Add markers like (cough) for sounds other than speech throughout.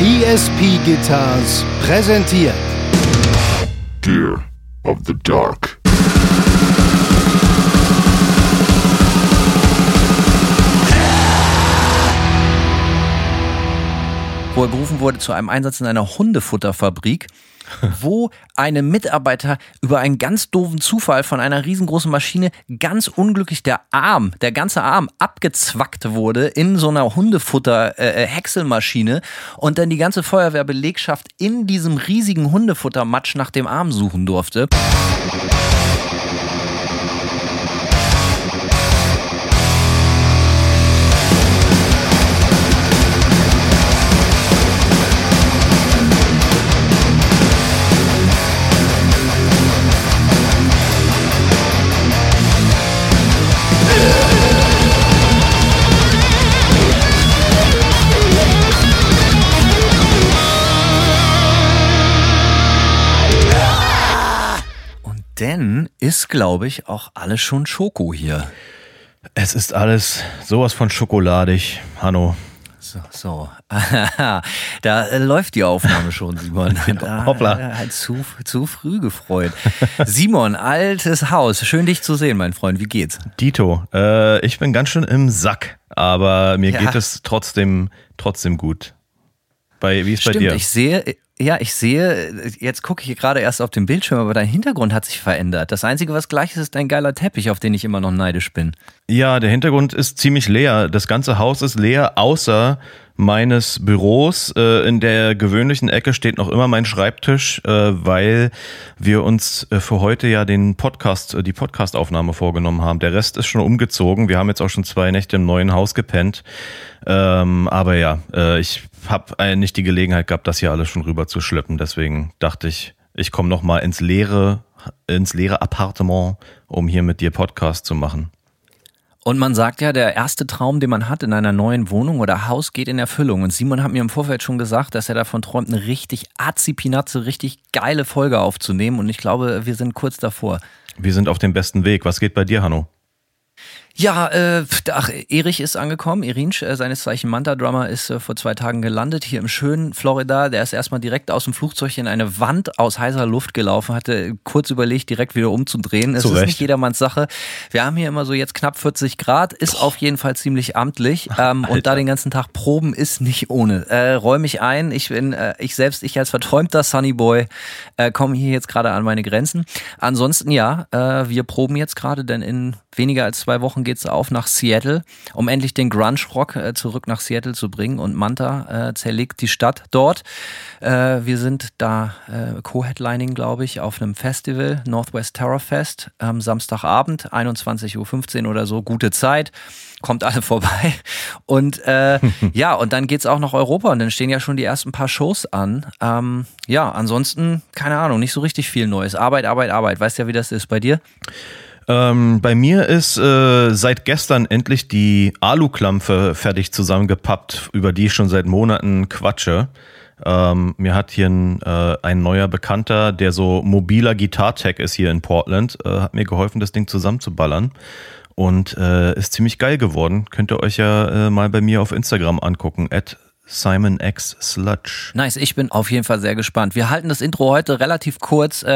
ESP Guitars präsentiert Gear of the Dark. wo er berufen wurde zu einem Einsatz in einer Hundefutterfabrik, (laughs) wo einem Mitarbeiter über einen ganz doofen Zufall von einer riesengroßen Maschine ganz unglücklich der Arm, der ganze Arm abgezwackt wurde in so einer Hundefutter-Häckselmaschine und dann die ganze Feuerwehrbelegschaft in diesem riesigen Hundefuttermatsch nach dem Arm suchen durfte. Dann ist, glaube ich, auch alles schon Schoko hier. Es ist alles sowas von schokoladig, Hanno. So, so. (laughs) da äh, läuft die Aufnahme schon, Simon. (laughs) Da, Hoppla. äh, zu, zu früh gefreut. (laughs) Simon, altes Haus. Schön, dich zu sehen, mein Freund. Wie geht's? Dito, äh, ich bin ganz schön im Sack, aber mir Ja. geht es trotzdem, trotzdem gut. Bei, wie ist bei Stimmt, dir? ich sehe, ja, ich sehe, jetzt gucke ich gerade erst auf den Bildschirm, aber dein Hintergrund hat sich verändert. Das Einzige, was gleich ist, ist dein geiler Teppich, auf den ich immer noch neidisch bin. Ja, der Hintergrund ist ziemlich leer. Das ganze Haus ist leer, außer meines Büros. Äh, in der gewöhnlichen Ecke steht noch immer mein Schreibtisch, äh, weil wir uns äh, für heute ja den Podcast, äh, die Podcastaufnahme vorgenommen haben. Der Rest ist schon umgezogen. Wir haben jetzt auch schon zwei Nächte im neuen Haus gepennt. Ähm, aber ja, äh, ich habe nicht die Gelegenheit gehabt, das hier alles schon rüber zu schleppen. Deswegen dachte ich, ich komme noch mal ins leere, ins leere Appartement, um hier mit dir Podcast zu machen. Und man sagt ja, der erste Traum, den man hat in einer neuen Wohnung oder Haus, geht in Erfüllung. Und Simon hat mir im Vorfeld schon gesagt, dass er davon träumt, eine richtig azipinatze, richtig geile Folge aufzunehmen. Und ich glaube, wir sind kurz davor. Wir sind auf dem besten Weg. Was geht bei dir, Hanno? Ja, äh, ach, Erich ist angekommen. Erinsch, äh, seines Zeichen Manta-Drummer, ist äh, vor zwei Tagen gelandet hier im schönen Florida. Der ist erstmal direkt aus dem Flugzeug in eine Wand aus heißer Luft gelaufen, hatte kurz überlegt, direkt wieder umzudrehen. Es ist nicht jedermanns Sache. Wir haben hier immer so jetzt knapp 40 Grad, ist auf jeden Fall ziemlich amtlich. Ähm, und da den ganzen Tag proben ist nicht ohne. Äh, räume ich ein. Ich bin, äh, ich selbst, ich als verträumter Sunny Boy, äh, komme hier jetzt gerade an meine Grenzen. Ansonsten ja, äh, wir proben jetzt gerade, denn in weniger als zwei Wochen geht's auf nach Seattle, um endlich den Grunge-Rock äh, zurück nach Seattle zu bringen. Und Manta äh, zerlegt die Stadt dort. Äh, wir sind da äh, Co-Headlining, glaube ich, auf einem Festival, Northwest Terror Fest, am Samstagabend, 21.15 Uhr oder so, gute Zeit. Kommt alle (laughs) vorbei. Und äh, (laughs) ja, und dann geht's auch nach Europa und dann stehen ja schon die ersten paar Shows an. Ähm, ja, ansonsten, keine Ahnung, nicht so richtig viel Neues. Arbeit, Arbeit, Arbeit. Weißt ja, wie das ist bei dir? Ähm, bei mir ist äh, seit gestern endlich die Aluklampfe fertig zusammengepappt, über die ich schon seit Monaten quatsche. Ähm, mir hat hier ein, äh, ein neuer Bekannter, der so mobiler Gitartech ist hier in Portland, äh, hat mir geholfen, das Ding zusammenzuballern. Und äh, ist ziemlich geil geworden. Könnt ihr euch ja äh, mal bei mir auf Instagram angucken, at Simon X Sludge. Nice, ich bin auf jeden Fall sehr gespannt. Wir halten das Intro heute relativ kurz. Äh,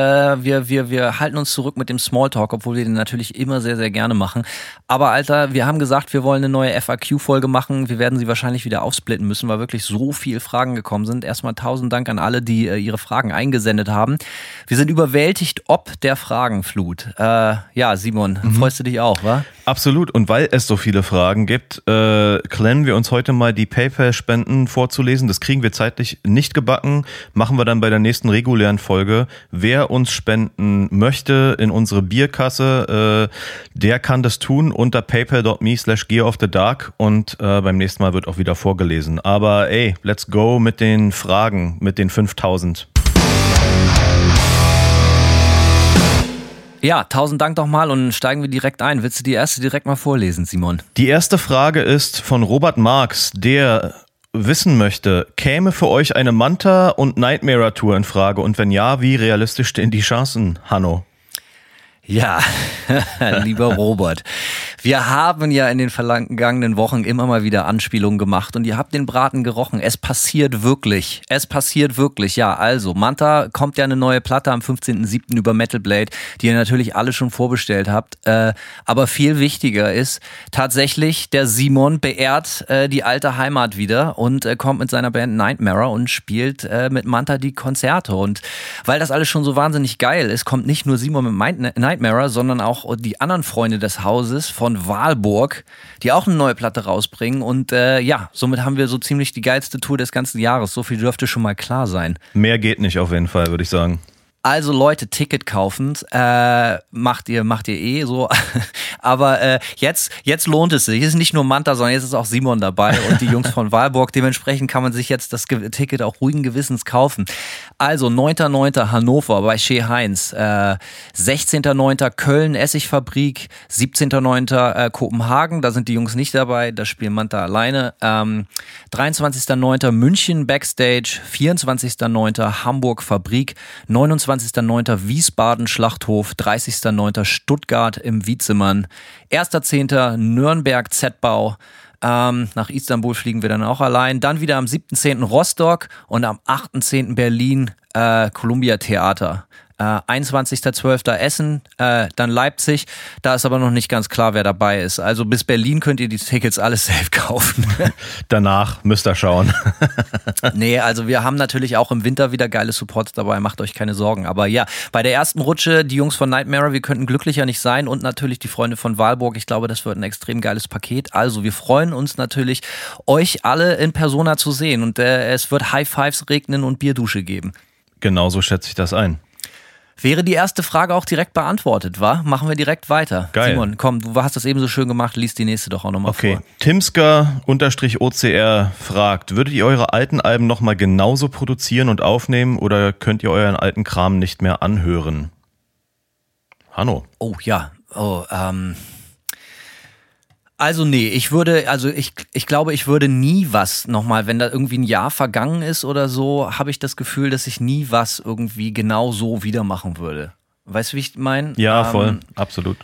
wir, wir, wir halten uns zurück mit dem Smalltalk, obwohl wir den natürlich immer sehr, sehr gerne machen. Aber Alter, wir haben gesagt, wir wollen eine neue FAQ-Folge machen. Wir werden sie wahrscheinlich wieder aufsplitten müssen, weil wirklich so viele Fragen gekommen sind. Erstmal tausend Dank an alle, die äh, ihre Fragen eingesendet haben. Wir sind überwältigt ob der Fragenflut. Äh, ja, Simon, freust du dich auch, wa? Absolut. Und weil es so viele Fragen gibt, äh, klemmen wir uns heute mal die PayPal-Spenden vorzulesen. Das kriegen wir zeitlich nicht gebacken. Machen wir dann bei der nächsten regulären Folge. Wer uns spenden möchte in unsere Bierkasse, äh, der kann das tun unter paypal.me slash gear und äh, beim nächsten Mal wird auch wieder vorgelesen. Aber ey, let's go mit den Fragen, mit den 5000. Ja, tausend Dank doch mal und steigen wir direkt ein. Willst du die erste direkt mal vorlesen, Simon? Die erste Frage ist von Robert Marx, der wissen möchte, käme für euch eine Manta- und Nightmare-Tour in Frage? Und wenn ja, wie realistisch stehen die Chancen, Hanno? Ja, (laughs) lieber Robert, wir haben ja in den vergangenen Wochen immer mal wieder Anspielungen gemacht und ihr habt den Braten gerochen. Es passiert wirklich. Es passiert wirklich. Ja, also, Manta kommt ja eine neue Platte am 15.07. über Metal Blade, die ihr natürlich alle schon vorbestellt habt. Äh, aber viel wichtiger ist tatsächlich, der Simon beehrt äh, die alte Heimat wieder und äh, kommt mit seiner Band Nightmare und spielt äh, mit Manta die Konzerte. Und weil das alles schon so wahnsinnig geil ist, kommt nicht nur Simon mit Nightmare Nightmare, sondern auch die anderen Freunde des Hauses von Walburg, die auch eine neue Platte rausbringen. Und äh, ja, somit haben wir so ziemlich die geilste Tour des ganzen Jahres. So viel dürfte schon mal klar sein. Mehr geht nicht auf jeden Fall, würde ich sagen. Also Leute, Ticket kaufen, äh, macht ihr, macht ihr eh so. (laughs) Aber äh, jetzt, jetzt lohnt es sich. Es ist nicht nur Manta, sondern jetzt ist auch Simon dabei und die Jungs von Walburg. Dementsprechend kann man sich jetzt das Ticket auch ruhigen Gewissens kaufen. Also 9.9. Hannover bei Shea Heinz, äh, 16.9. Köln Essigfabrik, 17.9. Äh, Kopenhagen, da sind die Jungs nicht dabei, da spielen Manta alleine. Ähm, 23.9. München Backstage, 24.9. Hamburg Fabrik, 29 29.09. Wiesbaden Schlachthof, 30.09. Stuttgart im Wietzimmern, 1.10. Nürnberg Z-Bau. Ähm, nach Istanbul fliegen wir dann auch allein. Dann wieder am 7.10. Rostock und am 8.10. Berlin äh, Columbia Theater. Äh, 21.12. Essen, äh, dann Leipzig. Da ist aber noch nicht ganz klar, wer dabei ist. Also bis Berlin könnt ihr die Tickets alles (laughs) safe kaufen. (laughs) Danach müsst ihr schauen. (laughs) nee, also wir haben natürlich auch im Winter wieder geile Supports dabei, macht euch keine Sorgen. Aber ja, bei der ersten Rutsche, die Jungs von Nightmare, wir könnten glücklicher nicht sein und natürlich die Freunde von Walburg. Ich glaube, das wird ein extrem geiles Paket. Also wir freuen uns natürlich, euch alle in Persona zu sehen und äh, es wird High Fives regnen und Bierdusche geben. Genauso schätze ich das ein. Wäre die erste Frage auch direkt beantwortet, war? Machen wir direkt weiter. Geil. Simon, komm, du hast das eben so schön gemacht, lies die nächste doch auch nochmal okay. vor. Timsker-OCR fragt, würdet ihr eure alten Alben nochmal genauso produzieren und aufnehmen oder könnt ihr euren alten Kram nicht mehr anhören? Hanno. Oh ja, oh, ähm, also nee, ich würde, also ich, ich glaube, ich würde nie was nochmal, wenn da irgendwie ein Jahr vergangen ist oder so, habe ich das Gefühl, dass ich nie was irgendwie genau so wieder machen würde. Weißt du, wie ich meine? Ja, voll, ähm, absolut.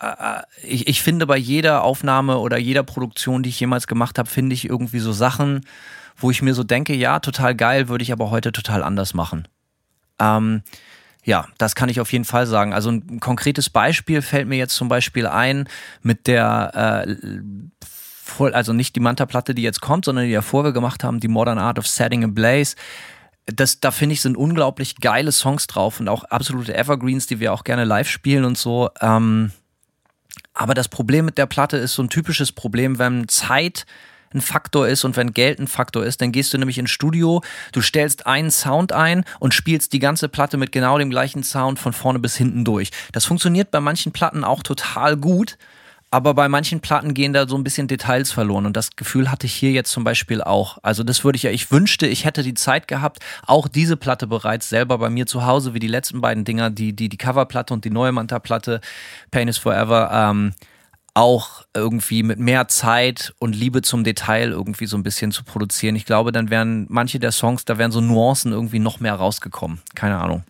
Äh, äh, ich, ich finde bei jeder Aufnahme oder jeder Produktion, die ich jemals gemacht habe, finde ich irgendwie so Sachen, wo ich mir so denke, ja, total geil, würde ich aber heute total anders machen. Ähm, ja, das kann ich auf jeden Fall sagen. Also ein konkretes Beispiel fällt mir jetzt zum Beispiel ein mit der, äh, also nicht die Manta-Platte, die jetzt kommt, sondern die davor wir gemacht haben, die Modern Art of Setting a Blaze. Das, da finde ich, sind unglaublich geile Songs drauf und auch absolute Evergreens, die wir auch gerne live spielen und so. Ähm, aber das Problem mit der Platte ist so ein typisches Problem, wenn Zeit ein Faktor ist und wenn Geld ein Faktor ist, dann gehst du nämlich ins Studio, du stellst einen Sound ein und spielst die ganze Platte mit genau dem gleichen Sound von vorne bis hinten durch. Das funktioniert bei manchen Platten auch total gut, aber bei manchen Platten gehen da so ein bisschen Details verloren und das Gefühl hatte ich hier jetzt zum Beispiel auch. Also das würde ich ja, ich wünschte, ich hätte die Zeit gehabt, auch diese Platte bereits selber bei mir zu Hause, wie die letzten beiden Dinger, die, die, die Coverplatte und die neue Manta-Platte, Pain is Forever, ähm, auch irgendwie mit mehr Zeit und Liebe zum Detail irgendwie so ein bisschen zu produzieren. Ich glaube, dann wären manche der Songs, da wären so Nuancen irgendwie noch mehr rausgekommen. Keine Ahnung.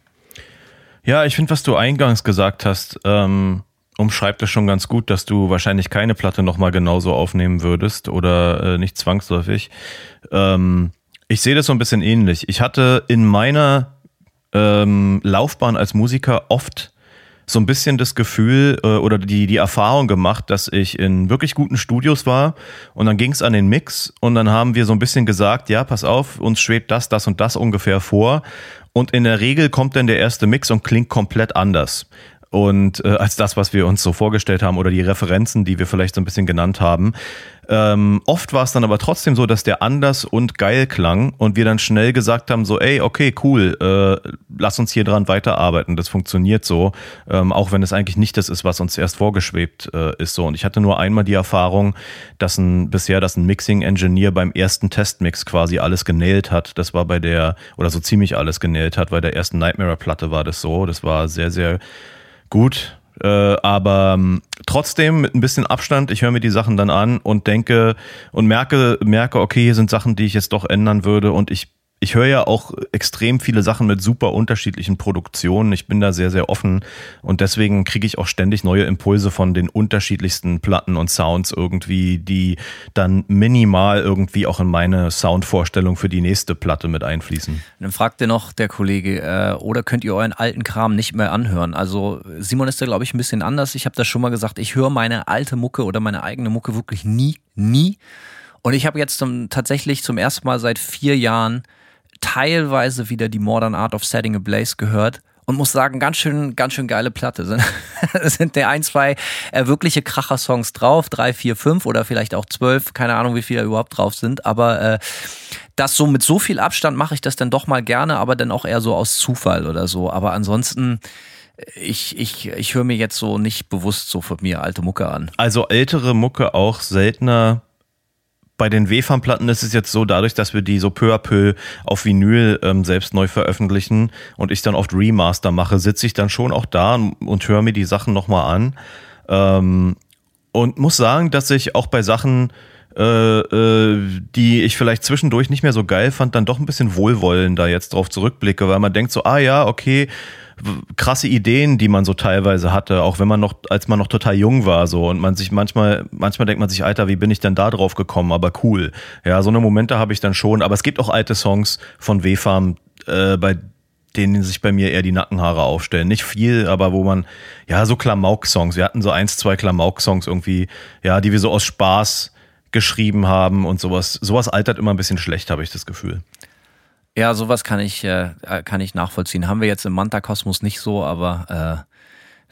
Ja, ich finde, was du eingangs gesagt hast, ähm, umschreibt es schon ganz gut, dass du wahrscheinlich keine Platte nochmal genauso aufnehmen würdest oder äh, nicht zwangsläufig. Ähm, ich sehe das so ein bisschen ähnlich. Ich hatte in meiner ähm, Laufbahn als Musiker oft so ein bisschen das Gefühl äh, oder die, die Erfahrung gemacht, dass ich in wirklich guten Studios war und dann ging es an den Mix und dann haben wir so ein bisschen gesagt, ja, pass auf, uns schwebt das, das und das ungefähr vor. Und in der Regel kommt dann der erste Mix und klingt komplett anders und äh, als das, was wir uns so vorgestellt haben oder die Referenzen, die wir vielleicht so ein bisschen genannt haben. Ähm, oft war es dann aber trotzdem so, dass der anders und geil klang und wir dann schnell gesagt haben, so, ey, okay, cool, äh, lass uns hier dran weiterarbeiten, das funktioniert so, ähm, auch wenn es eigentlich nicht das ist, was uns erst vorgeschwebt äh, ist so. Und ich hatte nur einmal die Erfahrung, dass ein bisher, dass ein Mixing-Engineer beim ersten Testmix quasi alles genäht hat. Das war bei der, oder so ziemlich alles genäht hat, bei der ersten Nightmare-Platte war das so. Das war sehr, sehr gut, äh, aber ähm, trotzdem mit ein bisschen Abstand, ich höre mir die Sachen dann an und denke und merke, merke, okay, hier sind Sachen, die ich jetzt doch ändern würde und ich ich höre ja auch extrem viele Sachen mit super unterschiedlichen Produktionen. Ich bin da sehr, sehr offen und deswegen kriege ich auch ständig neue Impulse von den unterschiedlichsten Platten und Sounds irgendwie, die dann minimal irgendwie auch in meine Soundvorstellung für die nächste Platte mit einfließen. Dann fragt ihr noch der Kollege, äh, oder könnt ihr euren alten Kram nicht mehr anhören? Also Simon ist da, glaube ich, ein bisschen anders. Ich habe das schon mal gesagt, ich höre meine alte Mucke oder meine eigene Mucke wirklich nie, nie. Und ich habe jetzt zum, tatsächlich zum ersten Mal seit vier Jahren teilweise wieder die Modern Art of Setting a Blaze gehört und muss sagen, ganz schön, ganz schön geile Platte. Es (laughs) sind der ein, zwei äh, wirkliche Kracher-Songs drauf, drei, vier, fünf oder vielleicht auch zwölf, keine Ahnung, wie viele überhaupt drauf sind, aber äh, das so mit so viel Abstand mache ich das dann doch mal gerne, aber dann auch eher so aus Zufall oder so. Aber ansonsten, ich, ich, ich höre mir jetzt so nicht bewusst so von mir alte Mucke an. Also ältere Mucke auch seltener bei den WFAM-Platten ist es jetzt so, dadurch, dass wir die so peu à peu auf Vinyl ähm, selbst neu veröffentlichen und ich dann oft Remaster mache, sitze ich dann schon auch da und, höre mir die Sachen nochmal an. Ähm, und muss sagen, dass ich auch bei Sachen, äh, äh, die ich vielleicht zwischendurch nicht mehr so geil fand, dann doch ein bisschen wohlwollender jetzt drauf zurückblicke, weil man denkt so, ah ja, okay, krasse Ideen, die man so teilweise hatte, auch wenn man noch, als man noch total jung war, so und man sich manchmal, manchmal denkt man sich, Alter, wie bin ich denn da drauf gekommen? Aber cool. Ja, so eine Momente habe ich dann schon. Aber es gibt auch alte Songs von W-Farm, äh, bei denen sich bei mir eher die Nackenhaare aufstellen. Nicht viel, aber wo man, ja, so Klamauk-Songs. Wir hatten so eins, zwei Klamauk-Songs irgendwie, ja, die wir so aus Spaß geschrieben haben und sowas. Sowas altert immer ein bisschen schlecht, habe ich das Gefühl. Ja, sowas kann ich, äh, kann ich nachvollziehen. Haben wir jetzt im Manta-Kosmos nicht so, aber äh,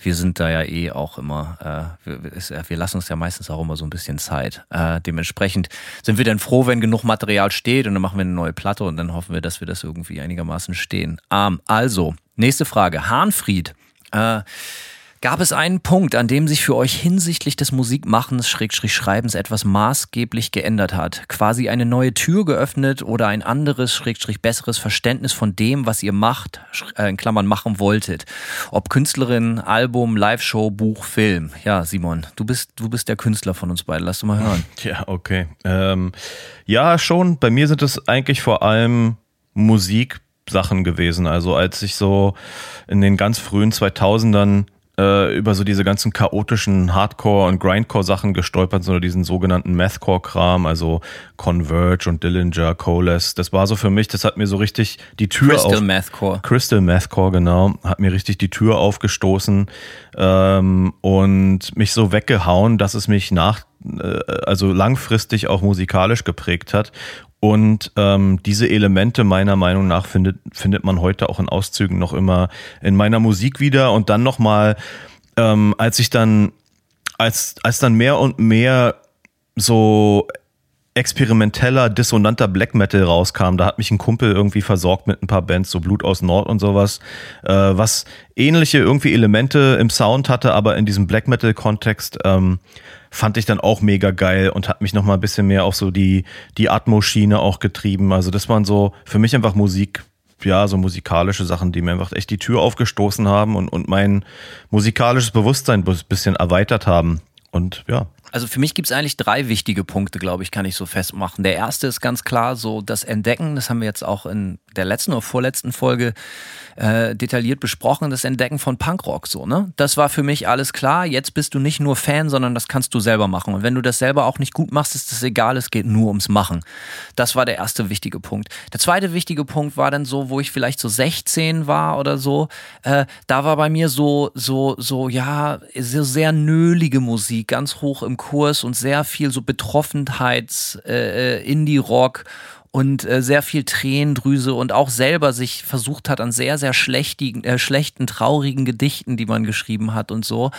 wir sind da ja eh auch immer, äh, wir, wir, lassen uns ja meistens auch immer so ein bisschen Zeit. Äh, dementsprechend sind wir dann froh, wenn genug Material steht und dann machen wir eine neue Platte und dann hoffen wir, dass wir das irgendwie einigermaßen stehen. Ähm, also, nächste Frage. Hahnfried. Gab es einen Punkt, an dem sich für euch hinsichtlich des Musikmachens, Schrägstrich Schreibens etwas maßgeblich geändert hat? Quasi eine neue Tür geöffnet oder ein anderes, Schrägstrich besseres Verständnis von dem, was ihr macht, äh, in Klammern machen wolltet? Ob Künstlerin, Album, Live-Show, Buch, Film? Ja, Simon, du bist, du bist der Künstler von uns beiden. Lass du mal hören. Ja, okay. Ähm, ja, schon. Bei mir sind es eigentlich vor allem Musiksachen gewesen. Also als ich so in den ganz frühen 2000ern äh, über so diese ganzen chaotischen Hardcore- und Grindcore-Sachen gestolpert, sondern diesen sogenannten Mathcore-Kram, also Converge und Dillinger, Coalesce. Das war so für mich, das hat mir so richtig die Tür Crystal auf, Mathcore. Crystal Mathcore, genau. Hat mir richtig die Tür aufgestoßen ähm, und mich so weggehauen, dass es mich nach also langfristig auch musikalisch geprägt hat und ähm, diese Elemente meiner Meinung nach findet, findet man heute auch in Auszügen noch immer in meiner Musik wieder. Und dann nochmal, ähm, als ich dann, als, als dann mehr und mehr so experimenteller, dissonanter Black Metal rauskam. Da hat mich ein Kumpel irgendwie versorgt mit ein paar Bands, so Blut aus Nord und sowas, äh, was ähnliche irgendwie Elemente im Sound hatte, aber in diesem Black Metal-Kontext ähm, fand ich dann auch mega geil und hat mich noch mal ein bisschen mehr auf so die, die Atmo-Schiene auch getrieben. Also das waren so für mich einfach Musik, ja, so musikalische Sachen, die mir einfach echt die Tür aufgestoßen haben und, und mein musikalisches Bewusstsein ein bisschen erweitert haben. Und ja, also für mich gibt es eigentlich drei wichtige Punkte, glaube ich, kann ich so festmachen. Der erste ist ganz klar so das Entdecken, das haben wir jetzt auch in der letzten oder vorletzten Folge äh, detailliert besprochen, das Entdecken von Punkrock so, ne? Das war für mich alles klar. Jetzt bist du nicht nur Fan, sondern das kannst du selber machen. Und wenn du das selber auch nicht gut machst, ist das egal, es geht nur ums Machen. Das war der erste wichtige Punkt. Der zweite wichtige Punkt war dann so, wo ich vielleicht so 16 war oder so, äh, da war bei mir so, so, so, ja, so sehr nölige Musik, ganz hoch im Kurs und sehr viel so Betroffenheits, äh, äh Indie-Rock und äh, sehr viel Tränendrüse und auch selber sich versucht hat an sehr, sehr schlechtigen, äh, schlechten, traurigen Gedichten, die man geschrieben hat und so.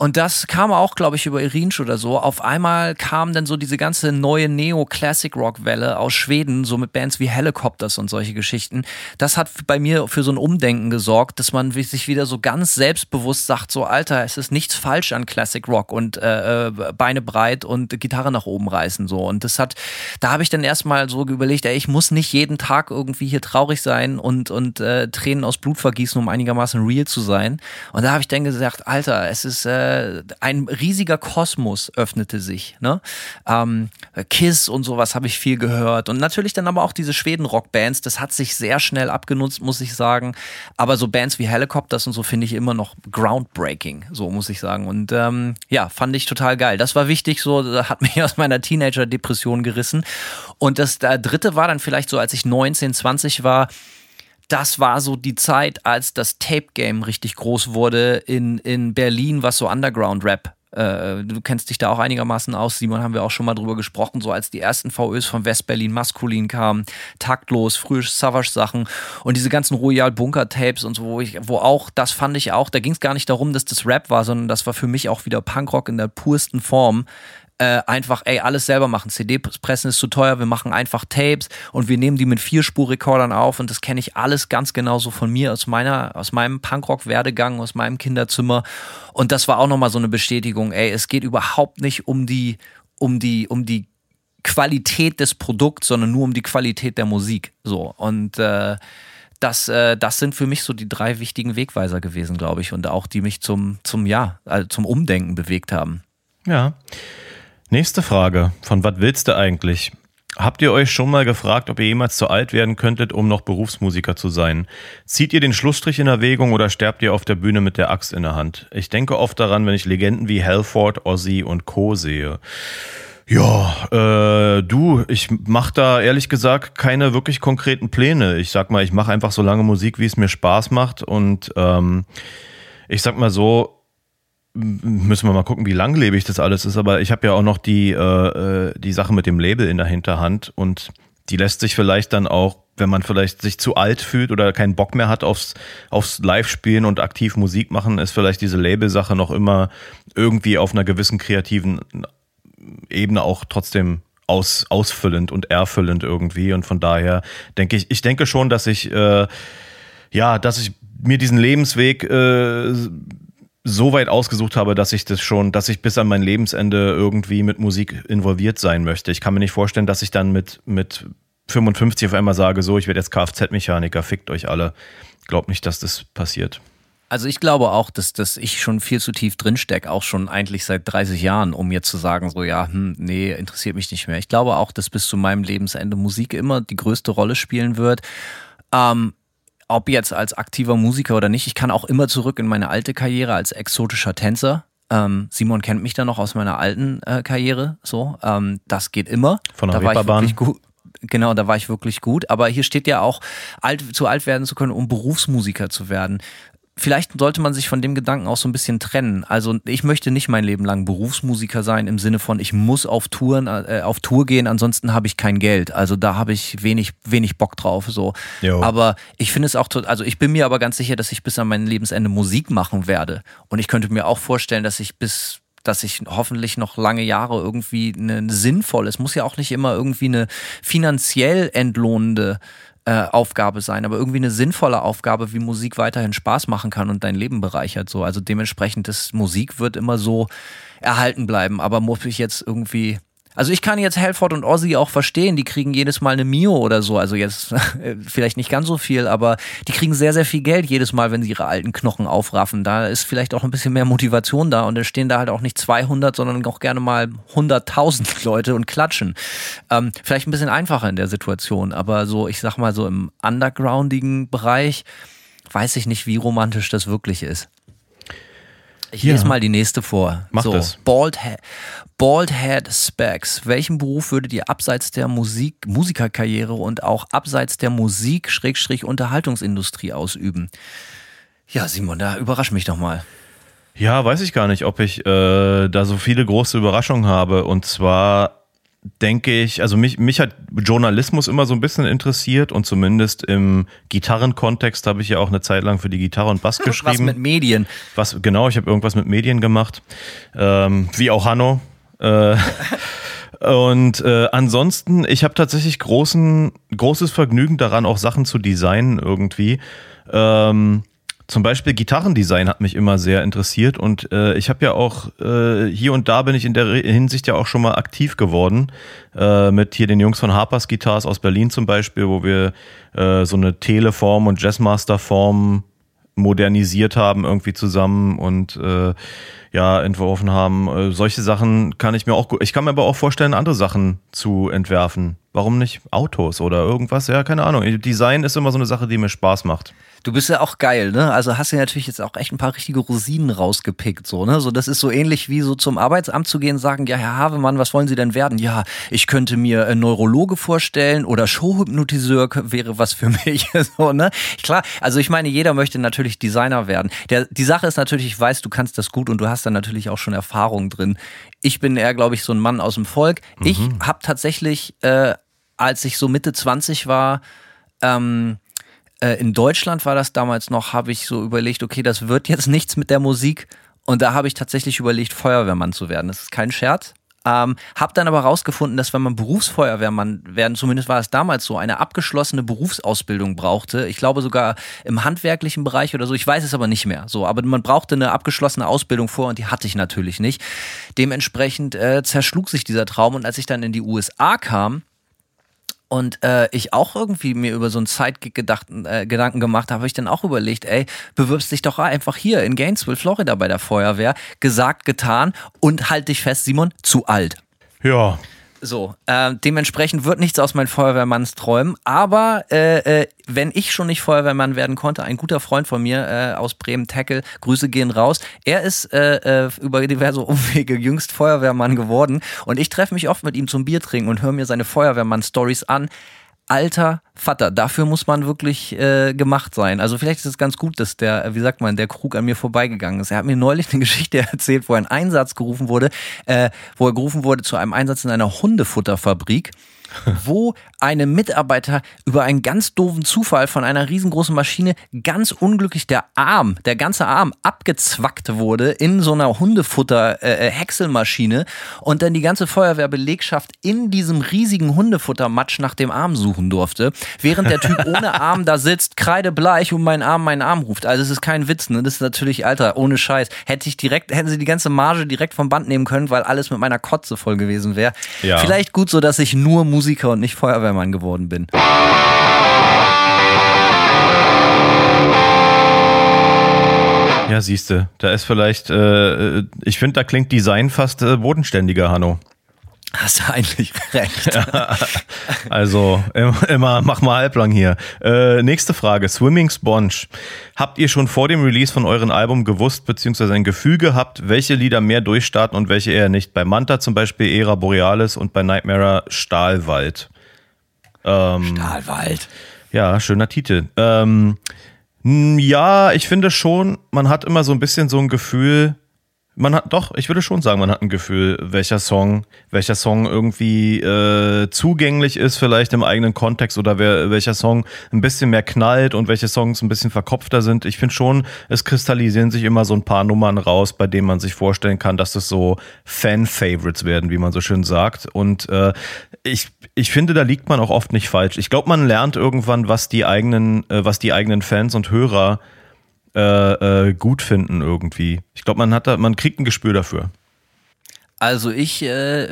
Und das kam auch, glaube ich, über Irinsch oder so. Auf einmal kam dann so diese ganze neue Neo-Classic-Rock-Welle aus Schweden, so mit Bands wie Helicopters und solche Geschichten. Das hat bei mir für so ein Umdenken gesorgt, dass man sich wieder so ganz selbstbewusst sagt, so Alter, es ist nichts falsch an Classic Rock und äh, äh Beine breit und Gitarre nach oben reißen so. Und das hat, da habe ich dann erstmal so überlegt, ey, ich muss nicht jeden Tag irgendwie hier traurig sein und, und äh, Tränen aus Blut vergießen, um einigermaßen real zu sein. Und da habe ich dann gesagt, Alter, es ist... Äh, äh, ein riesiger Kosmos öffnete sich. Ne? Ähm, Kiss und sowas habe ich viel gehört. Und natürlich dann aber auch diese Schweden-Rock-Bands. Das hat sich sehr schnell abgenutzt, muss ich sagen. Aber so Bands wie Helicopters und so finde ich immer noch groundbreaking, so muss ich sagen. Und ähm, ja, fand ich total geil. Das war wichtig, so hat (laughs) mich aus meiner Teenager-Depression gerissen. Und das der dritte war dann vielleicht so, als ich 19, 20 war, das war so die Zeit, als das Tape-Game richtig groß wurde in, in Berlin, was so Underground-Rap äh, du kennst dich da auch einigermaßen aus, Simon, haben wir auch schon mal drüber gesprochen, so als die ersten VÖs von West-Berlin maskulin kamen, taktlos, frühe Savage-Sachen und diese ganzen Royal Bunker-Tapes und so, wo ich, wo auch, das fand ich auch, da ging es gar nicht darum, dass das Rap war, sondern das war für mich auch wieder Punkrock in der pursten Form äh, einfach, ey, alles selber machen. CD-Pressen ist zu teuer, wir machen einfach Tapes und wir nehmen die mit Vierspur-Rekordern auf und das kenne ich alles ganz genauso von mir, aus meiner, aus meinem Punkrock-Werdegang, aus meinem Kinderzimmer. Und das war auch nochmal so eine Bestätigung, ey, es geht überhaupt nicht um die, um die, um die Qualität des Produkts, sondern nur um die Qualität der Musik. So. Und äh, das, äh, das sind für mich so die drei wichtigen Wegweiser gewesen, glaube ich, und auch die mich zum, zum ja, also zum Umdenken bewegt haben. Ja. Nächste Frage. Von was willst du eigentlich? Habt ihr euch schon mal gefragt, ob ihr jemals zu alt werden könntet, um noch Berufsmusiker zu sein? Zieht ihr den Schlussstrich in Erwägung oder sterbt ihr auf der Bühne mit der Axt in der Hand? Ich denke oft daran, wenn ich Legenden wie Halford, Ozzy und Co. sehe. Ja, äh, du, ich mach da ehrlich gesagt keine wirklich konkreten Pläne. Ich sag mal, ich mache einfach so lange Musik, wie es mir Spaß macht und ähm, ich sag mal so, müssen wir mal gucken, wie langlebig das alles ist. Aber ich habe ja auch noch die, äh, äh, die Sache mit dem Label in der Hinterhand und die lässt sich vielleicht dann auch, wenn man vielleicht sich zu alt fühlt oder keinen Bock mehr hat aufs, aufs Live-Spielen und aktiv Musik machen, ist vielleicht diese Label-Sache noch immer irgendwie auf einer gewissen kreativen Ebene auch trotzdem aus, ausfüllend und erfüllend irgendwie. Und von daher denke ich, ich denke schon, dass ich, äh, ja, dass ich mir diesen Lebensweg äh, so weit ausgesucht habe, dass ich das schon, dass ich bis an mein Lebensende irgendwie mit Musik involviert sein möchte. Ich kann mir nicht vorstellen, dass ich dann mit, mit 55 auf einmal sage, so, ich werde jetzt Kfz-Mechaniker, fickt euch alle. Glaub nicht, dass das passiert. Also ich glaube auch, dass, dass ich schon viel zu tief drinstecke, auch schon eigentlich seit 30 Jahren, um jetzt zu sagen, so ja, hm, nee, interessiert mich nicht mehr. Ich glaube auch, dass bis zu meinem Lebensende Musik immer die größte Rolle spielen wird. Ähm, ob jetzt als aktiver Musiker oder nicht, ich kann auch immer zurück in meine alte Karriere als exotischer Tänzer. Ähm, Simon kennt mich da noch aus meiner alten äh, Karriere. So, ähm, das geht immer. Von der da Reeperbahn. war ich wirklich gut. Genau, da war ich wirklich gut. Aber hier steht ja auch, alt, zu alt werden zu können, um Berufsmusiker zu werden vielleicht sollte man sich von dem Gedanken auch so ein bisschen trennen. Also ich möchte nicht mein Leben lang Berufsmusiker sein im Sinne von ich muss auf Touren äh, auf Tour gehen, ansonsten habe ich kein Geld. Also da habe ich wenig wenig Bock drauf so. Jo. Aber ich finde es auch also ich bin mir aber ganz sicher, dass ich bis an mein Lebensende Musik machen werde und ich könnte mir auch vorstellen, dass ich bis dass ich hoffentlich noch lange Jahre irgendwie eine sinnvolle, es muss ja auch nicht immer irgendwie eine finanziell entlohnende äh, Aufgabe sein, aber irgendwie eine sinnvolle Aufgabe, wie Musik weiterhin Spaß machen kann und dein Leben bereichert. So, also dementsprechend das Musik wird immer so erhalten bleiben. Aber muss ich jetzt irgendwie also ich kann jetzt Halford und Ozzy auch verstehen, die kriegen jedes Mal eine Mio oder so. Also jetzt (laughs) vielleicht nicht ganz so viel, aber die kriegen sehr, sehr viel Geld jedes Mal, wenn sie ihre alten Knochen aufraffen. Da ist vielleicht auch ein bisschen mehr Motivation da und dann stehen da halt auch nicht 200, sondern auch gerne mal 100.000 (laughs) Leute und klatschen. Ähm, vielleicht ein bisschen einfacher in der Situation, aber so, ich sag mal so im undergroundigen Bereich weiß ich nicht, wie romantisch das wirklich ist. Ich Ja. lese mal die nächste vor. Mach so, das. Bald, He Bald Head Specs. Welchen Beruf würdet ihr abseits der Musik, Musikerkarriere und auch abseits der Musik, Schrägstrich Unterhaltungsindustrie ausüben? Ja, Simon, da überrasch mich doch mal. Ja, weiß ich gar nicht, ob ich äh, da so viele große Überraschungen habe. Und zwar denke ich, also mich, mich hat Journalismus immer so ein bisschen interessiert und zumindest im Gitarrenkontext habe ich ja auch eine Zeit lang für die Gitarre und Bass (laughs) Was geschrieben. mit Medien? Was genau, ich habe irgendwas mit Medien gemacht, ähm, wie auch Hanno. Äh, (laughs) und äh, ansonsten, ich habe tatsächlich großen, großes Vergnügen daran, auch Sachen zu designen irgendwie. Ähm, zum Beispiel Gitarrendesign hat mich immer sehr interessiert und äh, ich habe ja auch äh, hier und da bin ich in der Hinsicht ja auch schon mal aktiv geworden äh, mit hier den Jungs von Harpers Guitars aus Berlin zum Beispiel, wo wir äh, so eine Teleform und Jazzmaster Form modernisiert haben irgendwie zusammen und äh, ja entworfen haben. Äh, solche Sachen kann ich mir auch. Ich kann mir aber auch vorstellen, andere Sachen zu entwerfen. Warum nicht Autos oder irgendwas? Ja, keine Ahnung. Design ist immer so eine Sache, die mir Spaß macht. Du bist ja auch geil, ne? Also hast du ja natürlich jetzt auch echt ein paar richtige Rosinen rausgepickt, so, ne? So, das ist so ähnlich wie so zum Arbeitsamt zu gehen und sagen, ja, Herr Havemann, was wollen Sie denn werden? Ja, ich könnte mir ein Neurologe vorstellen oder Showhypnotiseur wäre was für (laughs) mich, so, ne? Klar, also ich meine, jeder möchte natürlich Designer werden. Der, die Sache ist natürlich, ich weiß, du kannst das gut und du hast da natürlich auch schon Erfahrung drin. Ich bin eher, glaube ich, so ein Mann aus dem Volk. Mhm. Ich habe tatsächlich, äh, als ich so Mitte 20 war, ähm, äh, in Deutschland war das damals noch, habe ich so überlegt, okay, das wird jetzt nichts mit der Musik. Und da habe ich tatsächlich überlegt, Feuerwehrmann zu werden. Das ist kein Scherz. Ähm, hab dann aber rausgefunden, dass wenn man Berufsfeuerwehrmann werden, zumindest war es damals so, eine abgeschlossene Berufsausbildung brauchte. Ich glaube sogar im handwerklichen Bereich oder so. Ich weiß es aber nicht mehr. So, aber man brauchte eine abgeschlossene Ausbildung vor und die hatte ich natürlich nicht. Dementsprechend äh, zerschlug sich dieser Traum und als ich dann in die USA kam, und äh, ich auch irgendwie mir über so einen gedacht, äh, Gedanken gemacht habe, ich dann auch überlegt, ey, bewirbst dich doch einfach hier in Gainesville, Florida bei der Feuerwehr. Gesagt, getan und halt dich fest, Simon, zu alt. Ja, so, äh, dementsprechend wird nichts aus meinen Feuerwehrmannsträumen. Aber äh, äh, wenn ich schon nicht Feuerwehrmann werden konnte, ein guter Freund von mir äh, aus Bremen, Tackle, Grüße gehen raus. Er ist äh, äh, über diverse (laughs) Umwege jüngst Feuerwehrmann geworden und ich treffe mich oft mit ihm zum Bier trinken und höre mir seine Feuerwehrmann-Stories an alter Vater. Dafür muss man wirklich äh, gemacht sein. Also vielleicht ist es ganz gut, dass der, wie sagt man, der Krug an mir vorbeigegangen ist. Er hat mir neulich eine (laughs) Geschichte erzählt, wo ein Einsatz gerufen wurde, äh, wo er gerufen wurde zu einem Einsatz in einer Hundefutterfabrik (laughs) wo eine Mitarbeiter über einen ganz doofen Zufall von einer riesengroßen Maschine ganz unglücklich der Arm, der ganze Arm abgezwackt wurde in so einer Hundefutter-Häckselmaschine äh, und dann die ganze Feuerwehrbelegschaft in diesem riesigen Hundefuttermatsch nach dem Arm suchen durfte, während der Typ (laughs) ohne Arm da sitzt, kreidebleich und meinen Arm, meinen Arm ruft. Also es ist kein Witz, ne? Das ist natürlich, Alter, ohne Scheiß. Hätte ich direkt, hätten sie die ganze Marge direkt vom Band nehmen können, weil alles mit meiner Kotze voll gewesen wäre. Ja. Vielleicht gut so, dass ich nur Musiker und nicht Feuerwehrmann geworden bin. Ja, siehste, da ist vielleicht, äh, ich finde, da klingt Design fast äh, bodenständiger, Hanno. Hast du eigentlich recht. also immer, mach mal halblang hier. Äh, nächste Frage, Swimming Sponge. Habt ihr schon vor dem Release von eurem Album gewusst, beziehungsweise ein Gefühl gehabt, welche Lieder mehr durchstarten und welche eher nicht? Bei Manta zum Beispiel Era Borealis und bei Nightmare Stahlwald. Ähm, Stahlwald. Ja, schöner Titel. Ähm, ja, ich finde schon, man hat immer so ein bisschen so ein Gefühl, man hat doch, ich würde schon sagen, man hat ein Gefühl, welcher Song, welcher Song irgendwie äh, zugänglich ist, vielleicht im eigenen Kontext oder wer, welcher Song ein bisschen mehr knallt und welche Songs ein bisschen verkopfter sind. Ich finde schon, es kristallisieren sich immer so ein paar Nummern raus, bei denen man sich vorstellen kann, dass es so Fan-Favorites werden, wie man so schön sagt. Und äh, ich, ich finde, da liegt man auch oft nicht falsch. Ich glaube, man lernt irgendwann, was die eigenen, äh, was die eigenen Fans und Hörer äh, äh, gut finden irgendwie. Ich glaube, man hat da, man kriegt ein Gespür dafür. Also ich äh,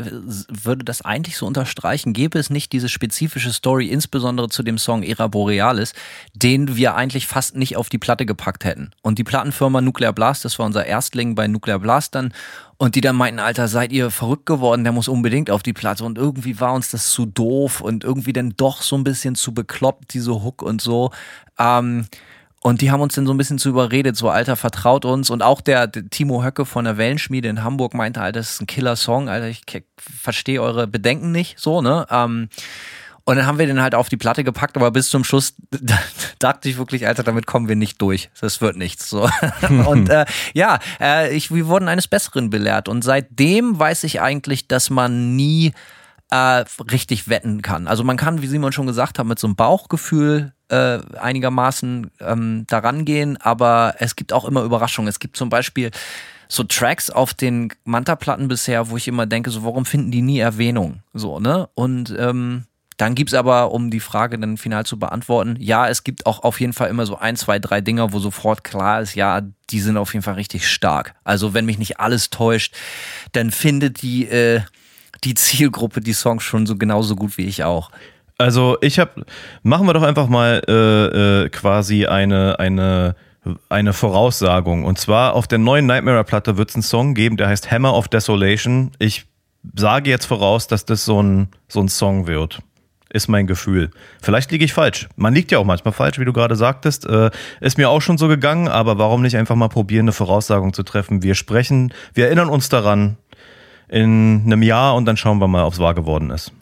würde das eigentlich so unterstreichen, gäbe es nicht diese spezifische Story, insbesondere zu dem Song Era Borealis, den wir eigentlich fast nicht auf die Platte gepackt hätten. Und die Plattenfirma Nuclear Blast, das war unser Erstling bei Nuclear Blast dann, und die dann meinten, Alter, seid ihr verrückt geworden, der muss unbedingt auf die Platte. Und irgendwie war uns das zu doof und irgendwie dann doch so ein bisschen zu bekloppt, diese Hook und so. Ähm, und die haben uns dann so ein bisschen zu überredet, so Alter, vertraut uns. Und auch der, der Timo Höcke von der Wellenschmiede in Hamburg meinte, Alter, das ist ein Killer-Song, Alter, ich verstehe eure Bedenken nicht, so, ne? Ähm, und dann haben wir den halt auf die Platte gepackt, aber bis zum Schluss (laughs) dachte ich wirklich, Alter, damit kommen wir nicht durch. Das wird nichts. So. (laughs) und äh, ja, äh, ich, wir wurden eines Besseren belehrt. Und seitdem weiß ich eigentlich, dass man nie äh, richtig wetten kann. Also man kann, wie Simon schon gesagt hat, mit so einem Bauchgefühl äh, einigermaßen ähm, daran gehen, aber es gibt auch immer Überraschungen. Es gibt zum Beispiel so Tracks auf den Manta-Platten bisher, wo ich immer denke, so warum finden die nie Erwähnung? So, ne? Und ähm, dann gibt's aber, um die Frage dann final zu beantworten, ja, es gibt auch auf jeden Fall immer so ein, zwei, drei Dinger, wo sofort klar ist, ja, die sind auf jeden Fall richtig stark. Also wenn mich nicht alles täuscht, dann findet die, äh, die Zielgruppe die Songs schon so genauso gut wie ich auch. Also ich habe, machen wir doch einfach mal äh, äh, quasi eine, eine eine Voraussagung. Und zwar auf der neuen Nightmare-Platte wird es einen Song geben, der heißt Hammer of Desolation. Ich sage jetzt voraus, dass das so ein, so ein Song wird. Ist mein Gefühl. Vielleicht liege ich falsch. Man liegt ja auch manchmal falsch, wie du gerade sagtest. Äh, ist mir auch schon so gegangen, aber warum nicht einfach mal probieren, eine Voraussagung zu treffen? Wir sprechen, wir erinnern uns daran in einem Jahr und dann schauen wir mal, ob es wahr geworden ist.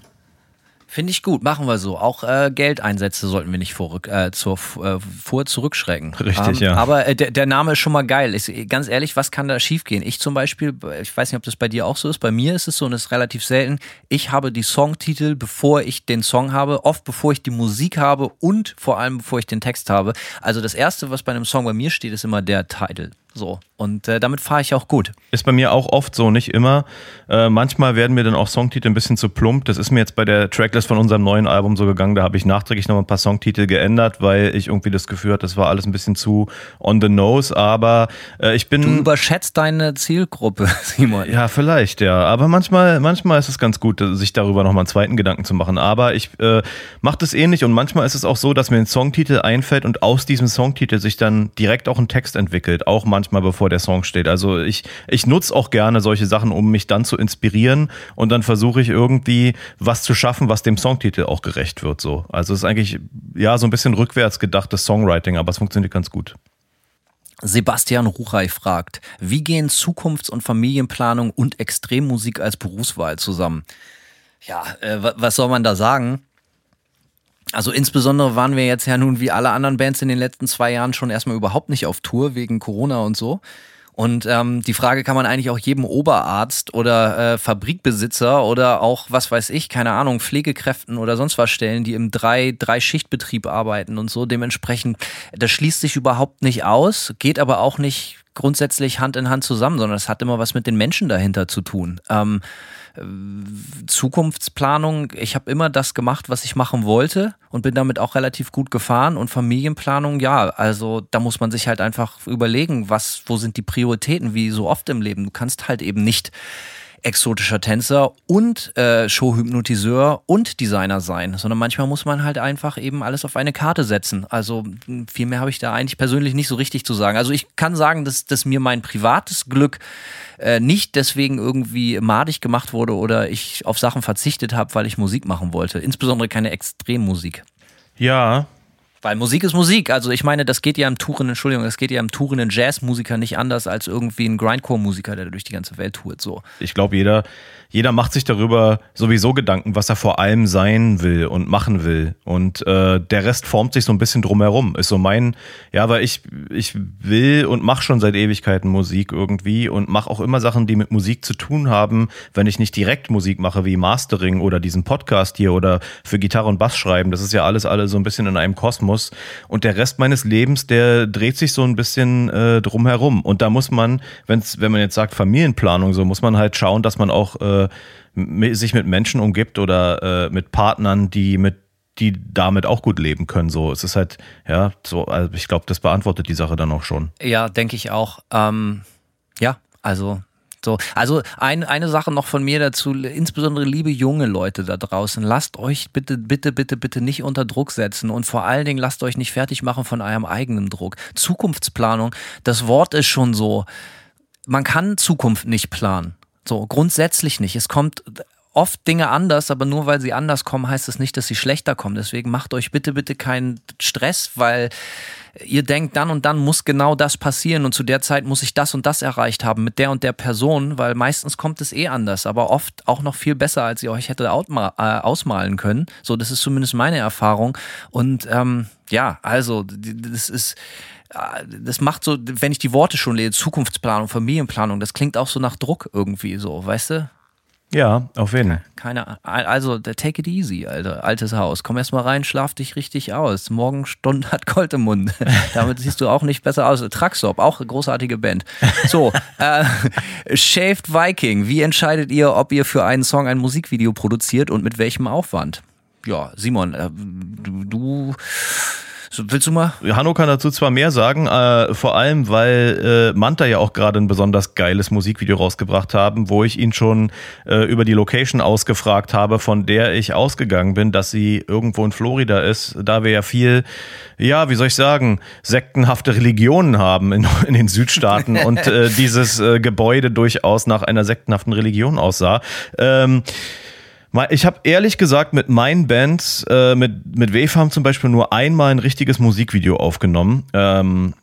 Finde ich gut, machen wir so. Auch äh, Geldeinsätze sollten wir nicht vor, äh, zur, äh, vor zurückschrecken. Richtig, ähm, ja. Aber äh, der, der Name ist schon mal geil. Ich, ganz ehrlich, was kann da schiefgehen? Ich zum Beispiel, ich weiß nicht, ob das bei dir auch so ist, bei mir ist es so und es ist relativ selten. Ich habe die Songtitel, bevor ich den Song habe, oft bevor ich die Musik habe und vor allem bevor ich den Text habe. Also das Erste, was bei einem Song bei mir steht, ist immer der Titel. So. Und äh, damit fahre ich auch gut. Ist bei mir auch oft so, nicht immer. Äh, manchmal werden mir dann auch Songtitel ein bisschen zu plump. Das ist mir jetzt bei der Tracklist von unserem neuen Album so gegangen. Da habe ich nachträglich noch ein paar Songtitel geändert, weil ich irgendwie das Gefühl hatte, das war alles ein bisschen zu on the nose. Aber äh, ich bin. Du überschätzt deine Zielgruppe, (laughs) Simon. Ja, vielleicht, ja. Aber manchmal, manchmal ist es ganz gut, sich darüber nochmal einen zweiten Gedanken zu machen. Aber ich äh, mache das ähnlich und manchmal ist es auch so, dass mir ein Songtitel einfällt und aus diesem Songtitel sich dann direkt auch ein Text entwickelt. Auch manchmal manchmal, bevor der Song steht. Also ich, ich nutze auch gerne solche Sachen, um mich dann zu inspirieren und dann versuche ich irgendwie was zu schaffen, was dem Songtitel auch gerecht wird. So. Also es ist eigentlich ja so ein bisschen rückwärts gedachtes Songwriting, aber es funktioniert ganz gut. Sebastian Ruchey fragt, wie gehen Zukunfts- und Familienplanung und Extremmusik als Berufswahl zusammen? Ja, äh, was soll man da sagen? Also insbesondere waren wir jetzt ja nun wie alle anderen Bands in den letzten zwei Jahren schon erstmal überhaupt nicht auf Tour wegen Corona und so. Und ähm, die Frage kann man eigentlich auch jedem Oberarzt oder äh, Fabrikbesitzer oder auch, was weiß ich, keine Ahnung, Pflegekräften oder sonst was stellen, die im drei, drei Schichtbetrieb arbeiten und so. Dementsprechend, das schließt sich überhaupt nicht aus, geht aber auch nicht grundsätzlich Hand in Hand zusammen, sondern es hat immer was mit den Menschen dahinter zu tun. Ähm, Zukunftsplanung, ich habe immer das gemacht, was ich machen wollte und bin damit auch relativ gut gefahren. Und Familienplanung, ja, also da muss man sich halt einfach überlegen, was, wo sind die Prioritäten, wie so oft im Leben. Du kannst halt eben nicht exotischer Tänzer und äh, Showhypnotiseur und Designer sein, sondern manchmal muss man halt einfach eben alles auf eine Karte setzen. Also viel mehr habe ich da eigentlich persönlich nicht so richtig zu sagen. Also ich kann sagen, dass, dass mir mein privates Glück äh, nicht deswegen irgendwie madig gemacht wurde oder ich auf Sachen verzichtet habe, weil ich Musik machen wollte. Insbesondere keine Extremmusik. Ja, weil Musik ist Musik. Also ich meine, das geht ja im Touren, Entschuldigung, das geht ja im tourenden Jazzmusiker nicht anders als irgendwie ein Grindcore-Musiker, der durch die ganze Welt tourt. So. Ich glaube, jeder, jeder macht sich darüber sowieso Gedanken, was er vor allem sein will und machen will. Und äh, der Rest formt sich so ein bisschen drumherum. Ist so mein, ja, weil ich, ich will und mache schon seit Ewigkeiten Musik irgendwie und mache auch immer Sachen, die mit Musik zu tun haben, wenn ich nicht direkt Musik mache, wie Mastering oder diesen Podcast hier oder für Gitarre und Bass schreiben. Das ist ja alles alle so ein bisschen in einem Kosmos muss. Und der Rest meines Lebens, der dreht sich so ein bisschen äh, drumherum. Und da muss man, wenn's, wenn man jetzt sagt Familienplanung, so muss man halt schauen, dass man auch äh, sich mit Menschen umgibt oder äh, mit Partnern, die mit die damit auch gut leben können. So, es ist halt, ja, so, also ich glaube, das beantwortet die Sache dann auch schon. Ja, denke ich auch. Ähm, ja, also so, also ein, eine Sache noch von mir dazu, insbesondere liebe junge Leute da draußen, lasst euch bitte, bitte, bitte, bitte nicht unter Druck setzen und vor allen Dingen lasst euch nicht fertig machen von eurem eigenen Druck. Zukunftsplanung, das Wort ist schon so, man kann Zukunft nicht planen. So, grundsätzlich nicht. Es kommt oft Dinge anders, aber nur weil sie anders kommen, heißt es das nicht, dass sie schlechter kommen. Deswegen macht euch bitte, bitte keinen Stress, weil ihr denkt, dann und dann muss genau das passieren und zu der Zeit muss ich das und das erreicht haben mit der und der Person, weil meistens kommt es eh anders, aber oft auch noch viel besser, als ihr euch hätte äh, ausmalen können. So, das ist zumindest meine Erfahrung. Und ähm, ja, also, das ist äh, das macht so, wenn ich die Worte schon lese, Zukunftsplanung, Familienplanung, das klingt auch so nach Druck irgendwie so, weißt du? Ja, auf jeden Fall. Keine Also, take it easy, Alter. Altes Haus. Komm erst mal rein, schlaf dich richtig aus. Morgen Stunde (laughs) hat Gold im Mund. (laughs) Damit siehst du auch nicht besser aus. Traxop, auch eine großartige Band. So, (laughs) äh, Shaved Viking. Wie entscheidet ihr, ob ihr für einen Song ein Musikvideo produziert und mit welchem Aufwand? Ja, Simon, äh, du, du willst du mal? Hanno kann dazu zwar mehr sagen, äh, vor allem, weil äh, Manta ja auch gerade ein besonders geiles Musikvideo rausgebracht haben, wo ich ihn schon äh, über die Location ausgefragt habe, von der ich ausgegangen bin, dass sie irgendwo in Florida ist, da wir ja viel, ja, wie soll ich sagen, sektenhafte Religionen haben in, (laughs) in den Südstaaten und äh, dieses äh, Gebäude durchaus nach einer sektenhaften Religion aussah. Ähm, ich habe ehrlich gesagt mit meinen Bands, äh, mit, mit Wavefarm zum Beispiel, nur einmal ein richtiges Musikvideo aufgenommen. Ähm,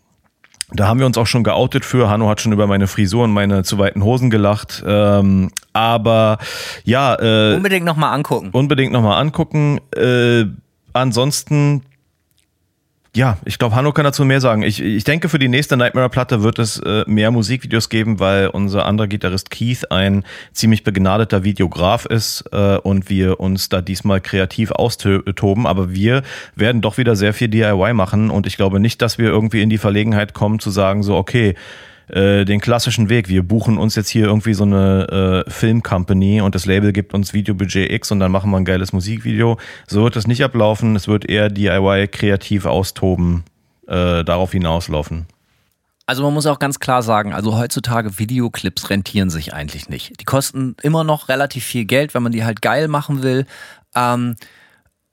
da haben wir uns auch schon geoutet für. Hanno hat schon über meine Frisur und meine zu weiten Hosen gelacht. Ähm, aber ja. Äh, unbedingt nochmal angucken. Unbedingt nochmal angucken. Äh, ansonsten ja, ich glaube, Hanno kann dazu mehr sagen. Ich, ich denke, für die nächste Nightmare-Platte wird es äh, mehr Musikvideos geben, weil unser anderer Gitarrist Keith ein ziemlich begnadeter Videograf ist äh, und wir uns da diesmal kreativ austoben. Aber wir werden doch wieder sehr viel DIY machen und ich glaube nicht, dass wir irgendwie in die Verlegenheit kommen zu sagen, so, okay, äh, den klassischen Weg. Wir buchen uns jetzt hier irgendwie so eine äh, Filmcompany und das Label gibt uns Videobudget X und dann machen wir ein geiles Musikvideo. So wird es nicht ablaufen. Es wird eher DIY kreativ austoben, äh, darauf hinauslaufen. Also man muss auch ganz klar sagen, also heutzutage Videoclips rentieren sich eigentlich nicht. Die kosten immer noch relativ viel Geld, wenn man die halt geil machen will. Ähm,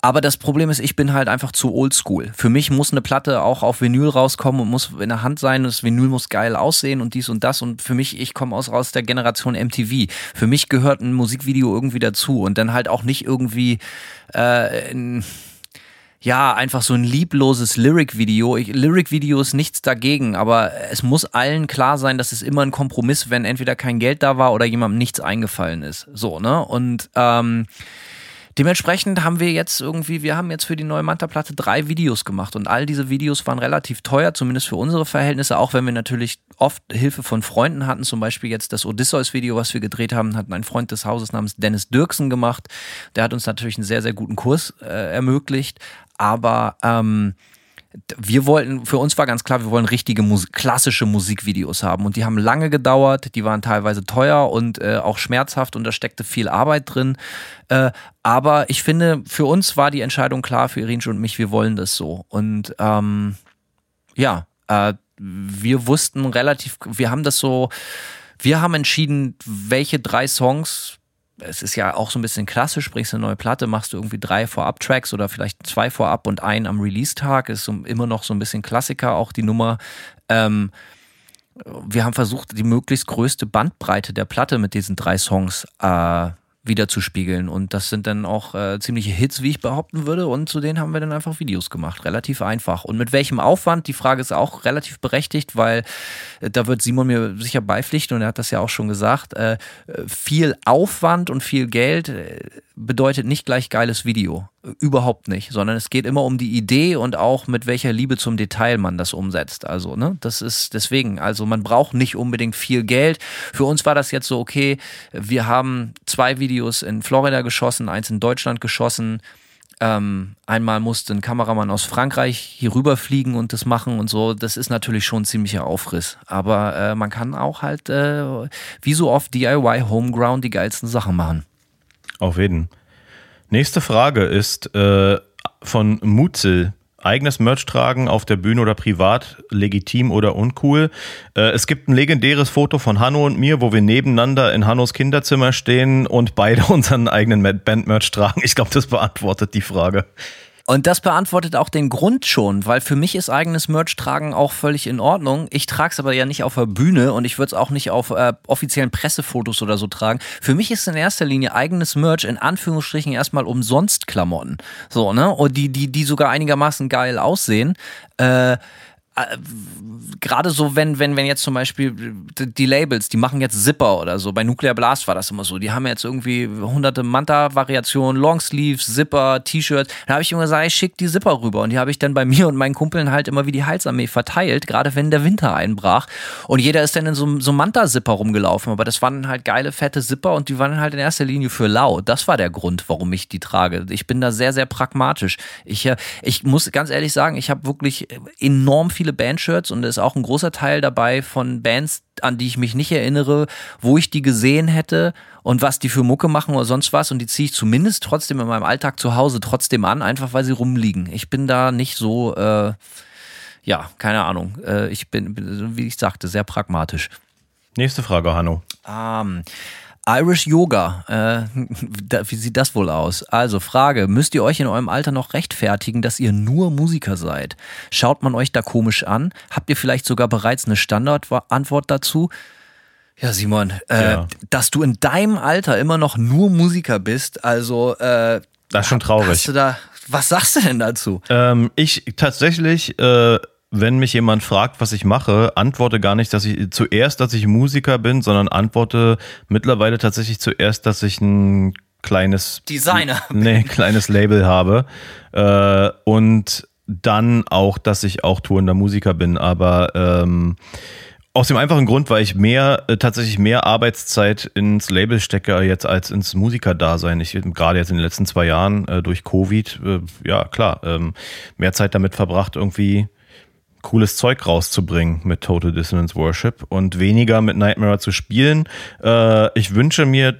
aber das Problem ist, ich bin halt einfach zu oldschool. Für mich muss eine Platte auch auf Vinyl rauskommen und muss in der Hand sein. Das Vinyl muss geil aussehen und dies und das. Und für mich, ich komme aus, aus der Generation MTV. Für mich gehört ein Musikvideo irgendwie dazu und dann halt auch nicht irgendwie äh, ein, ja, einfach so ein liebloses Lyric-Video. Lyric-Video ist nichts dagegen, aber es muss allen klar sein, dass es immer ein Kompromiss, wenn entweder kein Geld da war oder jemandem nichts eingefallen ist. So, ne? Und ähm, Dementsprechend haben wir jetzt irgendwie, wir haben jetzt für die neue Manta-Platte drei Videos gemacht und all diese Videos waren relativ teuer, zumindest für unsere Verhältnisse, auch wenn wir natürlich oft Hilfe von Freunden hatten. Zum Beispiel jetzt das Odysseus-Video, was wir gedreht haben, hat ein Freund des Hauses namens Dennis Dirksen gemacht. Der hat uns natürlich einen sehr, sehr guten Kurs äh, ermöglicht. Aber ähm, wir wollten, für uns war ganz klar, wir wollen richtige Musik, klassische Musikvideos haben. Und die haben lange gedauert, die waren teilweise teuer und äh, auch schmerzhaft und da steckte viel Arbeit drin. Äh, aber ich finde, für uns war die Entscheidung klar, für Irinsch und mich, wir wollen das so. Und ähm, ja, äh, wir wussten relativ, wir haben das so, wir haben entschieden, welche drei Songs es ist ja auch so ein bisschen klassisch, bringst eine neue Platte, machst du irgendwie drei Vorab-Tracks oder vielleicht zwei vorab und einen am Release-Tag, ist so, immer noch so ein bisschen Klassiker, auch die Nummer. Ähm, wir haben versucht, die möglichst größte Bandbreite der Platte mit diesen drei Songs äh, wiederzuspiegeln. Und das sind dann auch äh, ziemliche Hits, wie ich behaupten würde. Und zu denen haben wir dann einfach Videos gemacht. Relativ einfach. Und mit welchem Aufwand? Die Frage ist auch relativ berechtigt, weil äh, da wird Simon mir sicher beipflichten und er hat das ja auch schon gesagt. Äh, viel Aufwand und viel Geld äh, bedeutet nicht gleich geiles Video. Überhaupt nicht, sondern es geht immer um die Idee und auch mit welcher Liebe zum Detail man das umsetzt. Also, ne, das ist deswegen, also man braucht nicht unbedingt viel Geld. Für uns war das jetzt so, okay, wir haben zwei Videos in Florida geschossen, eins in Deutschland geschossen. Ähm, einmal musste ein Kameramann aus Frankreich hier rüberfliegen und das machen und so. Das ist natürlich schon ein ziemlicher Aufriss. Aber äh, man kann auch halt, äh, wie so oft DIY Homeground, die geilsten Sachen machen. Auf jeden. Nächste Frage ist äh, von Mutzel. Eigenes Merch tragen auf der Bühne oder privat, legitim oder uncool. Äh, es gibt ein legendäres Foto von Hanno und mir, wo wir nebeneinander in Hannos Kinderzimmer stehen und beide (laughs) unseren eigenen Band-Merch tragen. Ich glaube, das beantwortet die Frage. Und das beantwortet auch den Grund schon, weil für mich ist eigenes Merch tragen auch völlig in Ordnung. Ich trage es aber ja nicht auf der Bühne und ich würde es auch nicht auf äh, offiziellen Pressefotos oder so tragen. Für mich ist in erster Linie eigenes Merch in Anführungsstrichen erstmal umsonst Klamotten. So, ne? Und die, die, die sogar einigermaßen geil aussehen. Äh, gerade so, wenn, wenn, wenn jetzt zum Beispiel die Labels, die machen jetzt Zipper oder so, bei Nuclear Blast war das immer so, die haben jetzt irgendwie hunderte Manta-Variationen, Longsleeves, Zipper, T-Shirts. Da habe ich immer gesagt, ich schick die Zipper rüber und die habe ich dann bei mir und meinen Kumpeln halt immer wie die Heilsarmee verteilt, gerade wenn der Winter einbrach. Und jeder ist dann in so, so Manta-Zipper rumgelaufen, aber das waren halt geile, fette Zipper und die waren halt in erster Linie für lau. Das war der Grund, warum ich die trage. Ich bin da sehr, sehr pragmatisch. Ich, äh, ich muss ganz ehrlich sagen, ich habe wirklich enorm viele viele Bandshirts und ist auch ein großer Teil dabei von Bands, an die ich mich nicht erinnere, wo ich die gesehen hätte und was die für Mucke machen oder sonst was. Und die ziehe ich zumindest trotzdem in meinem Alltag zu Hause trotzdem an, einfach weil sie rumliegen. Ich bin da nicht so, äh, ja, keine Ahnung. Äh, ich bin, wie ich sagte, sehr pragmatisch. Nächste Frage, Hanno. Ähm, Irish Yoga, äh, (laughs) wie sieht das wohl aus? Also Frage, müsst ihr euch in eurem Alter noch rechtfertigen, dass ihr nur Musiker seid? Schaut man euch da komisch an? Habt ihr vielleicht sogar bereits eine Standardantwort dazu? Ja, Simon, äh, ja. dass du in deinem Alter immer noch nur Musiker bist, also äh, das ist schon traurig. Da, was sagst du denn dazu? Ähm, ich tatsächlich äh, wenn mich jemand fragt, was ich mache, antworte gar nicht, dass ich zuerst, dass ich Musiker bin, sondern antworte mittlerweile tatsächlich zuerst, dass ich ein kleines Designer, (laughs) nee, kleines Label habe. Äh, und dann auch, dass ich auch tourender Musiker bin, aber ähm, aus dem einfachen Grund, weil ich mehr, äh, tatsächlich mehr Arbeitszeit ins Label stecke jetzt als ins Musikerdasein. Ich gerade jetzt in den letzten zwei Jahren äh, durch Covid, äh, ja klar, ähm, mehr Zeit damit verbracht, irgendwie cooles Zeug rauszubringen mit Total Dissonance Worship und weniger mit Nightmare zu spielen. Äh, ich wünsche mir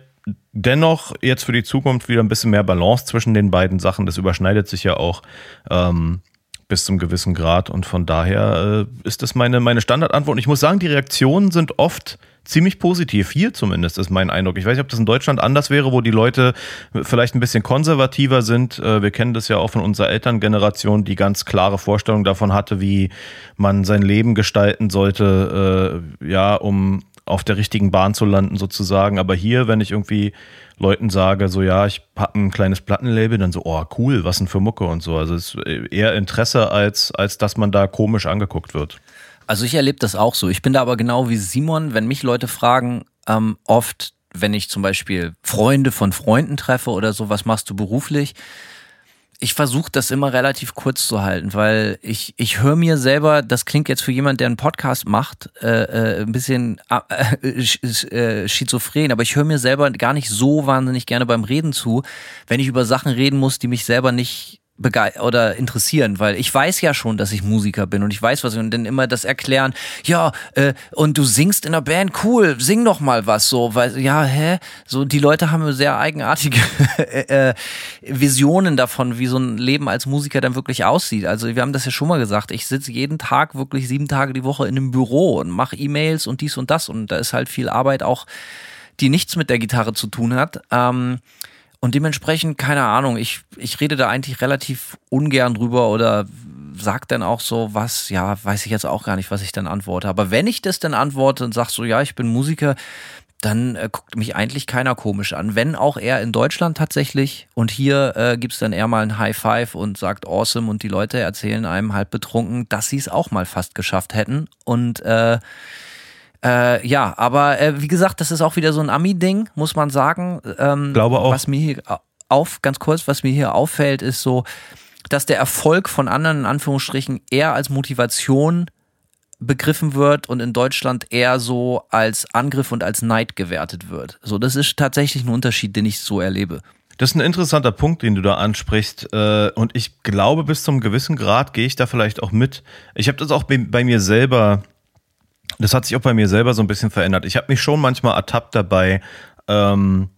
dennoch jetzt für die Zukunft wieder ein bisschen mehr Balance zwischen den beiden Sachen. Das überschneidet sich ja auch ähm, bis zum gewissen Grad und von daher äh, ist das meine, meine Standardantwort. Und ich muss sagen, die Reaktionen sind oft ziemlich positiv. Hier zumindest ist mein Eindruck. Ich weiß nicht, ob das in Deutschland anders wäre, wo die Leute vielleicht ein bisschen konservativer sind. Äh, wir kennen das ja auch von unserer Elterngeneration, die ganz klare Vorstellung davon hatte, wie man sein Leben gestalten sollte, äh, ja, um auf der richtigen Bahn zu landen sozusagen. Aber hier, wenn ich irgendwie Leuten sage, so ja, ich habe ein kleines Plattenlabel, dann so, oh cool, was denn für Mucke und so. Also es ist eher Interesse, als, als dass man da komisch angeguckt wird. Also ich erlebe das auch so. Ich bin da aber genau wie Simon, wenn mich Leute fragen, ähm, oft, wenn ich zum Beispiel Freunde von Freunden treffe oder so, was machst du beruflich? Ich versuche das immer relativ kurz zu halten, weil ich, ich höre mir selber, das klingt jetzt für jemand, der einen Podcast macht, äh, äh, ein bisschen äh, äh, schizophren, aber ich höre mir selber gar nicht so wahnsinnig gerne beim Reden zu, wenn ich über Sachen reden muss, die mich selber nicht oder interessieren, weil ich weiß ja schon, dass ich Musiker bin und ich weiß was und dann immer das erklären, ja, äh, und du singst in der Band, cool, sing doch mal was so, weil ja, hä, so die Leute haben sehr eigenartige (laughs) äh, Visionen davon, wie so ein Leben als Musiker dann wirklich aussieht. Also wir haben das ja schon mal gesagt, ich sitze jeden Tag wirklich sieben Tage die Woche in einem Büro und mache E-Mails und dies und das und da ist halt viel Arbeit auch, die nichts mit der Gitarre zu tun hat. Ähm, und dementsprechend, keine Ahnung, ich, ich rede da eigentlich relativ ungern drüber oder sag dann auch so was, ja, weiß ich jetzt auch gar nicht, was ich dann antworte. Aber wenn ich das dann antworte und sag so, ja, ich bin Musiker, dann äh, guckt mich eigentlich keiner komisch an. Wenn auch eher in Deutschland tatsächlich. Und hier äh, gibt's dann eher mal ein High Five und sagt awesome und die Leute erzählen einem halb betrunken, dass sie es auch mal fast geschafft hätten. Und äh, äh, ja, aber äh, wie gesagt, das ist auch wieder so ein Ami-Ding, muss man sagen. Ähm, Glaube auch. Was mir hier auf, ganz kurz, was mir hier auffällt, ist so, dass der Erfolg von anderen in Anführungsstrichen eher als Motivation begriffen wird und in Deutschland eher so als Angriff und als Neid gewertet wird. So, das ist tatsächlich ein Unterschied, den ich so erlebe. Das ist ein interessanter Punkt, den du da ansprichst. Äh, und ich glaube, bis zum gewissen Grad gehe ich da vielleicht auch mit. Ich habe das auch bei mir selber das hat sich auch bei mir selber so ein bisschen verändert. Ich habe mich schon manchmal ertappt dabei, ähm,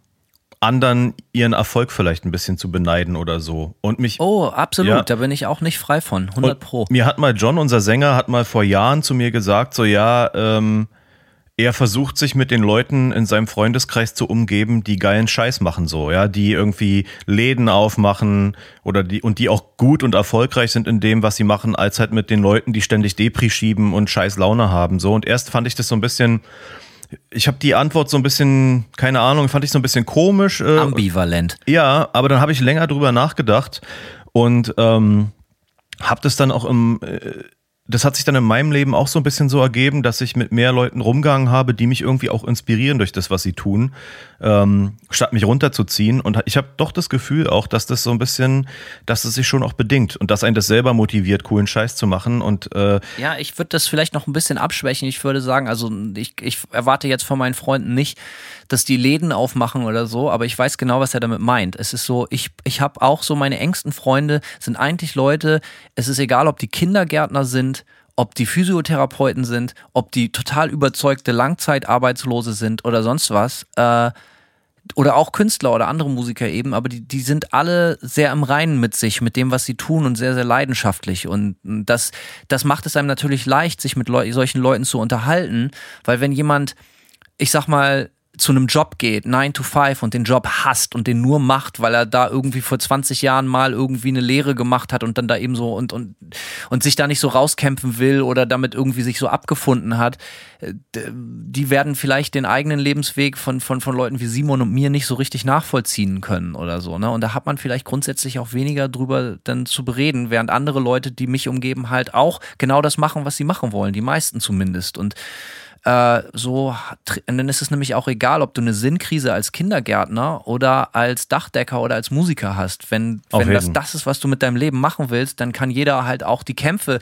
anderen ihren Erfolg vielleicht ein bisschen zu beneiden oder so. Und mich. Oh, absolut. Ja, da bin ich auch nicht frei von. 100 Pro. Mir hat mal John, unser Sänger, hat mal vor Jahren zu mir gesagt, so ja, ähm, er versucht sich mit den Leuten in seinem Freundeskreis zu umgeben, die geilen Scheiß machen so, ja, die irgendwie Läden aufmachen oder die und die auch gut und erfolgreich sind in dem, was sie machen, als halt mit den Leuten, die ständig Depri schieben und scheiß Laune haben so und erst fand ich das so ein bisschen ich habe die Antwort so ein bisschen, keine Ahnung, fand ich so ein bisschen komisch. Äh, Ambivalent. Ja, aber dann habe ich länger drüber nachgedacht und ähm, habe das dann auch im, äh, das hat sich dann in meinem Leben auch so ein bisschen so ergeben, dass ich mit mehr Leuten rumgegangen habe, die mich irgendwie auch inspirieren durch das, was sie tun, ähm, statt mich runterzuziehen. Und ich habe doch das Gefühl auch, dass das so ein bisschen, dass es sich schon auch bedingt und dass einen das selber motiviert, coolen Scheiß zu machen. Und äh, ja, ich würde das vielleicht noch ein bisschen abschwächen. Ich würde sagen, also ich, ich erwarte jetzt von meinen Freunden nicht, dass die Läden aufmachen oder so, aber ich weiß genau, was er damit meint. Es ist so, ich, ich habe auch so meine engsten Freunde, sind eigentlich Leute, es ist egal, ob die Kindergärtner sind, ob die Physiotherapeuten sind, ob die total überzeugte Langzeitarbeitslose sind oder sonst was. Äh, oder auch Künstler oder andere Musiker eben, aber die, die sind alle sehr im Reinen mit sich, mit dem, was sie tun und sehr, sehr leidenschaftlich. Und das, das macht es einem natürlich leicht, sich mit Leu solchen Leuten zu unterhalten, weil wenn jemand, ich sag mal, zu einem Job geht, 9 to 5 und den Job hasst und den nur macht, weil er da irgendwie vor 20 Jahren mal irgendwie eine Lehre gemacht hat und dann da eben so und, und, und sich da nicht so rauskämpfen will oder damit irgendwie sich so abgefunden hat, äh, die werden vielleicht den eigenen Lebensweg von, von, von Leuten wie Simon und mir nicht so richtig nachvollziehen können oder so. Ne? Und da hat man vielleicht grundsätzlich auch weniger drüber dann zu bereden, während andere Leute, die mich umgeben, halt auch genau das machen, was sie machen wollen, die meisten zumindest. Und äh, so, dann ist es nämlich auch egal, ob du eine Sinnkrise als Kindergärtner oder als Dachdecker oder als Musiker hast. Wenn, wenn das das ist, was du mit deinem Leben machen willst, dann kann jeder halt auch die Kämpfe,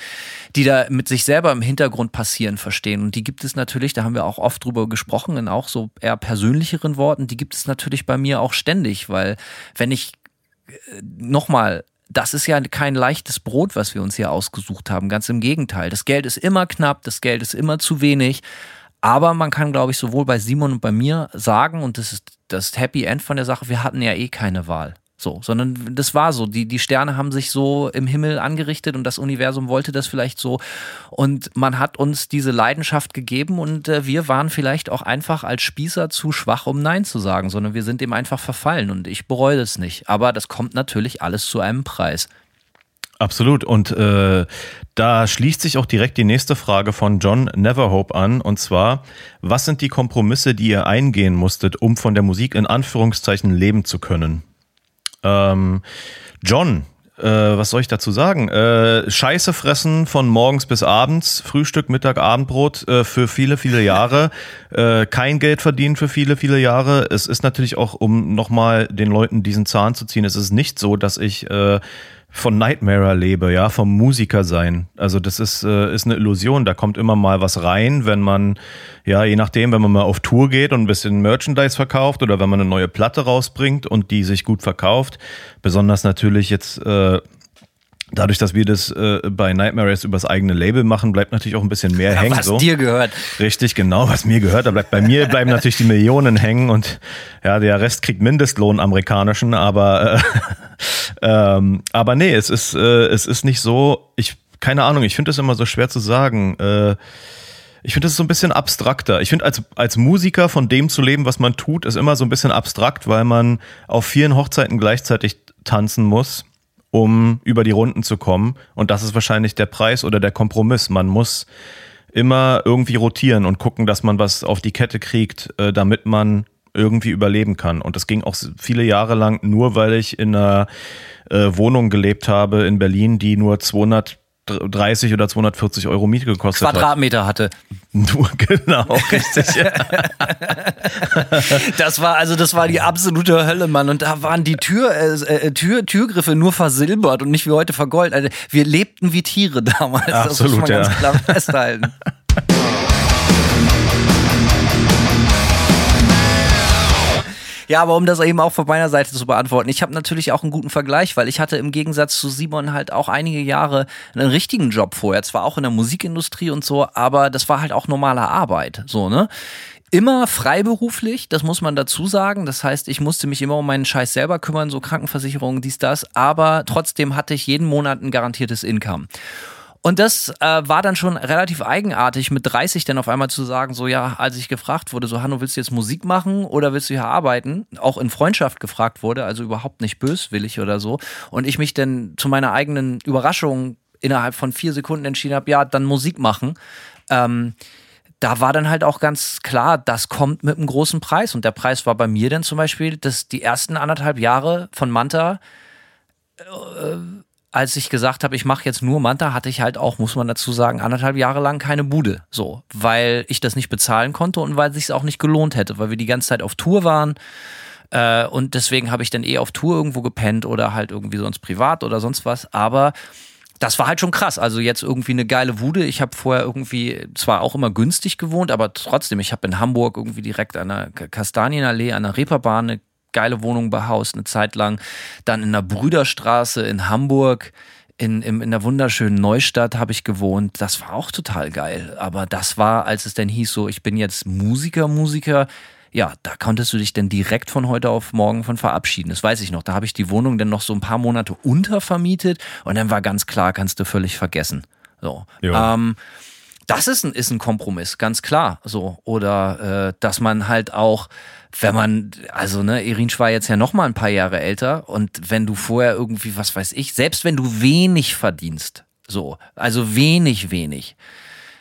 die da mit sich selber im Hintergrund passieren, verstehen. Und die gibt es natürlich, da haben wir auch oft drüber gesprochen, in auch so eher persönlicheren Worten, die gibt es natürlich bei mir auch ständig, weil wenn ich äh, nochmal das ist ja kein leichtes Brot, was wir uns hier ausgesucht haben. Ganz im Gegenteil. Das Geld ist immer knapp, das Geld ist immer zu wenig. Aber man kann, glaube ich, sowohl bei Simon und bei mir sagen, und das ist das Happy End von der Sache, wir hatten ja eh keine Wahl. So, sondern das war so. Die, die Sterne haben sich so im Himmel angerichtet und das Universum wollte das vielleicht so. Und man hat uns diese Leidenschaft gegeben und äh, wir waren vielleicht auch einfach als Spießer zu schwach, um Nein zu sagen, sondern wir sind dem einfach verfallen und ich bereue das nicht. Aber das kommt natürlich alles zu einem Preis. Absolut. Und äh, da schließt sich auch direkt die nächste Frage von John Neverhope an. Und zwar, was sind die Kompromisse, die ihr eingehen musstet, um von der Musik in Anführungszeichen leben zu können? Ähm, John, äh, was soll ich dazu sagen? Äh, Scheiße fressen von morgens bis abends, Frühstück, Mittag, Abendbrot äh, für viele, viele Jahre. (laughs) Äh, kein Geld verdienen für viele, viele Jahre. Es ist natürlich auch, um nochmal den Leuten diesen Zahn zu ziehen, es ist nicht so, dass ich äh, von Nightmare lebe, ja, vom Musiker sein. Also das ist, äh, ist eine Illusion. Da kommt immer mal was rein, wenn man, ja, je nachdem, wenn man mal auf Tour geht und ein bisschen Merchandise verkauft oder wenn man eine neue Platte rausbringt und die sich gut verkauft. Besonders natürlich jetzt äh, Dadurch, dass wir das äh, bei Nightmare jetzt übers eigene Label machen, bleibt natürlich auch ein bisschen mehr (laughs) ja, hängen. Was so. dir gehört. Richtig, genau, was mir gehört. Da bleibt bei mir (laughs) bleiben natürlich die Millionen hängen und ja, der Rest kriegt Mindestlohn amerikanischen, aber äh, (laughs) ähm, aber nee, es ist äh, es ist nicht so. Ich keine Ahnung. Ich finde das immer so schwer zu sagen. Äh, ich finde das so ein bisschen abstrakter. Ich finde, als, als Musiker von dem zu leben, was man tut, ist immer so ein bisschen abstrakt, weil man auf vielen Hochzeiten gleichzeitig tanzen muss um über die Runden zu kommen. Und das ist wahrscheinlich der Preis oder der Kompromiss. Man muss immer irgendwie rotieren und gucken, dass man was auf die Kette kriegt, äh, damit man irgendwie überleben kann. Und das ging auch viele Jahre lang nur, weil ich in einer äh, Wohnung gelebt habe in Berlin, die nur 200 230 oder 240 Euro Miete gekostet Quadratmeter hat. hatte. (laughs) Nur genau, richtig. (laughs) das war also das war die absolute Hölle, Mann. Und da waren die Tür, äh, äh, Tür, Türgriffe nur versilbert und nicht wie heute vergoldet. Also wir lebten wie Tiere damals. Absolut, das muss man ja. ganz klar festhalten. (laughs) Ja, aber um das eben auch von meiner Seite zu beantworten, ich habe natürlich auch einen guten Vergleich, weil ich hatte im Gegensatz zu Simon halt auch einige Jahre einen richtigen Job vorher, zwar auch in der Musikindustrie und so, aber das war halt auch normale Arbeit, so, ne? Immer freiberuflich, das muss man dazu sagen. Das heißt, ich musste mich immer um meinen Scheiß selber kümmern, so Krankenversicherungen, dies, das. Aber trotzdem hatte ich jeden Monat ein garantiertes Income. Und das äh, war dann schon relativ eigenartig, mit 30 dann auf einmal zu sagen, so ja, als ich gefragt wurde, so Hanno, willst du jetzt Musik machen oder willst du hier arbeiten? Auch in Freundschaft gefragt wurde, also überhaupt nicht böswillig oder so. Und ich mich dann zu meiner eigenen Überraschung innerhalb von vier Sekunden entschieden habe, ja, dann Musik machen. Ähm, da war dann halt auch ganz klar, das kommt mit einem großen Preis. Und der Preis war bei mir dann zum Beispiel, dass die ersten anderthalb Jahre von Manta äh, als ich gesagt habe, ich mache jetzt nur Manta, hatte ich halt auch, muss man dazu sagen, anderthalb Jahre lang keine Bude. So, weil ich das nicht bezahlen konnte und weil es sich auch nicht gelohnt hätte, weil wir die ganze Zeit auf Tour waren. Äh, und deswegen habe ich dann eh auf Tour irgendwo gepennt oder halt irgendwie sonst privat oder sonst was. Aber das war halt schon krass. Also jetzt irgendwie eine geile Wude. Ich habe vorher irgendwie zwar auch immer günstig gewohnt, aber trotzdem, ich habe in Hamburg irgendwie direkt an der Kastanienallee, an der Reeperbahn eine geile Wohnung behaust, eine Zeit lang. Dann in der Brüderstraße in Hamburg in, in, in der wunderschönen Neustadt habe ich gewohnt. Das war auch total geil. Aber das war, als es dann hieß, so, ich bin jetzt Musiker, Musiker. Ja, da konntest du dich denn direkt von heute auf morgen von verabschieden. Das weiß ich noch. Da habe ich die Wohnung dann noch so ein paar Monate untervermietet und dann war ganz klar, kannst du völlig vergessen. So. Ähm, das ist ein, ist ein Kompromiss, ganz klar. So. Oder äh, dass man halt auch wenn man, also ne, Irinsch war jetzt ja noch mal ein paar Jahre älter und wenn du vorher irgendwie, was weiß ich, selbst wenn du wenig verdienst, so, also wenig, wenig,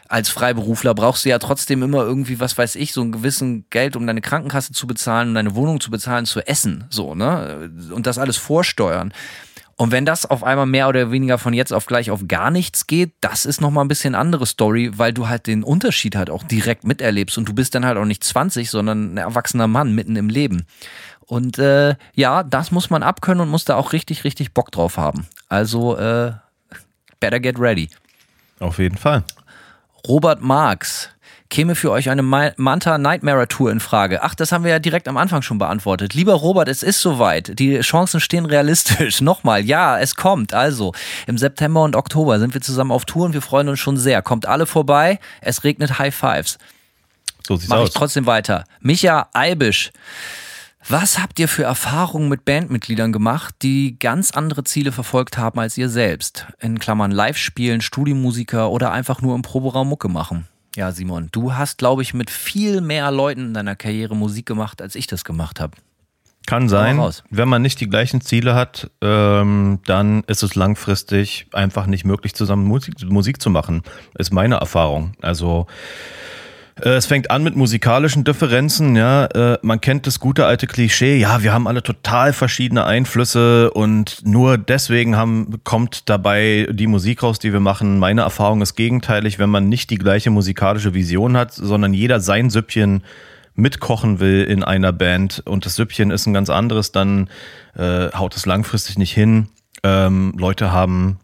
als Freiberufler brauchst du ja trotzdem immer irgendwie, was weiß ich, so ein gewissen Geld, um deine Krankenkasse zu bezahlen, um deine Wohnung zu bezahlen, zu essen, so, ne? Und das alles vorsteuern. Und wenn das auf einmal mehr oder weniger von jetzt auf gleich auf gar nichts geht, das ist nochmal ein bisschen andere Story, weil du halt den Unterschied halt auch direkt miterlebst und du bist dann halt auch nicht 20, sondern ein erwachsener Mann mitten im Leben. Und äh, ja, das muss man abkönnen und muss da auch richtig, richtig Bock drauf haben. Also äh, better get ready. Auf jeden Fall. Robert Marx käme für euch eine Manta Nightmare Tour in Frage? Ach, das haben wir ja direkt am Anfang schon beantwortet. Lieber Robert, es ist soweit. Die Chancen stehen realistisch. (laughs) Nochmal, ja, es kommt. Also, im September und Oktober sind wir zusammen auf Tour und wir freuen uns schon sehr. Kommt alle vorbei. Es regnet High Fives. So sieht's Mach aus. ich trotzdem weiter. Micha Eibisch. Was habt ihr für Erfahrungen mit Bandmitgliedern gemacht, die ganz andere Ziele verfolgt haben als ihr selbst? In Klammern Live-Spielen, Studiomusiker oder einfach nur im Proberaum Mucke machen? Ja, Simon, du hast, glaube ich, mit viel mehr Leuten in deiner Karriere Musik gemacht, als ich das gemacht habe. Kann sein. Wenn man nicht die gleichen Ziele hat, ähm, dann ist es langfristig einfach nicht möglich, zusammen Musik, Musik zu machen. Ist meine Erfahrung. Also es fängt an mit musikalischen Differenzen, ja. Äh, man kennt das gute alte Klischee, ja, wir haben alle total verschiedene Einflüsse und nur deswegen haben, kommt dabei die Musik raus, die wir machen. Meine Erfahrung ist gegenteilig, wenn man nicht die gleiche musikalische Vision hat, sondern jeder sein Süppchen mitkochen will in einer Band und das Süppchen ist ein ganz anderes, dann äh, haut es langfristig nicht hin. Ähm, Leute haben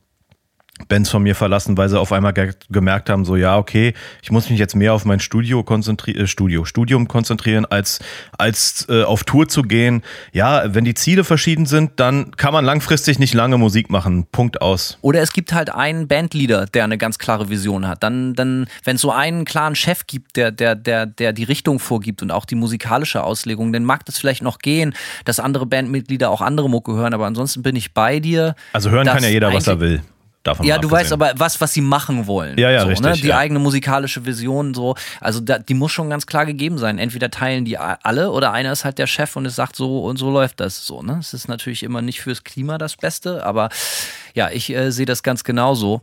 Bands von mir verlassen, weil sie auf einmal ge gemerkt haben, so ja, okay, ich muss mich jetzt mehr auf mein Studio konzentrieren, äh, Studio, Studium konzentrieren, als, als äh, auf Tour zu gehen. Ja, wenn die Ziele verschieden sind, dann kann man langfristig nicht lange Musik machen. Punkt aus. Oder es gibt halt einen Bandleader, der eine ganz klare Vision hat. Dann, dann, wenn es so einen klaren Chef gibt, der, der, der, der die Richtung vorgibt und auch die musikalische Auslegung, dann mag das vielleicht noch gehen, dass andere Bandmitglieder auch andere Mucke hören, aber ansonsten bin ich bei dir. Also hören kann ja jeder, was er will. Davon ja, du weißt aber, was, was sie machen wollen. Ja, ja, so, richtig. Ne? Die ja. eigene musikalische Vision, so. Also, da, die muss schon ganz klar gegeben sein. Entweder teilen die alle oder einer ist halt der Chef und es sagt so und so läuft das so, ne? Es ist natürlich immer nicht fürs Klima das Beste, aber ja, ich äh, sehe das ganz genauso.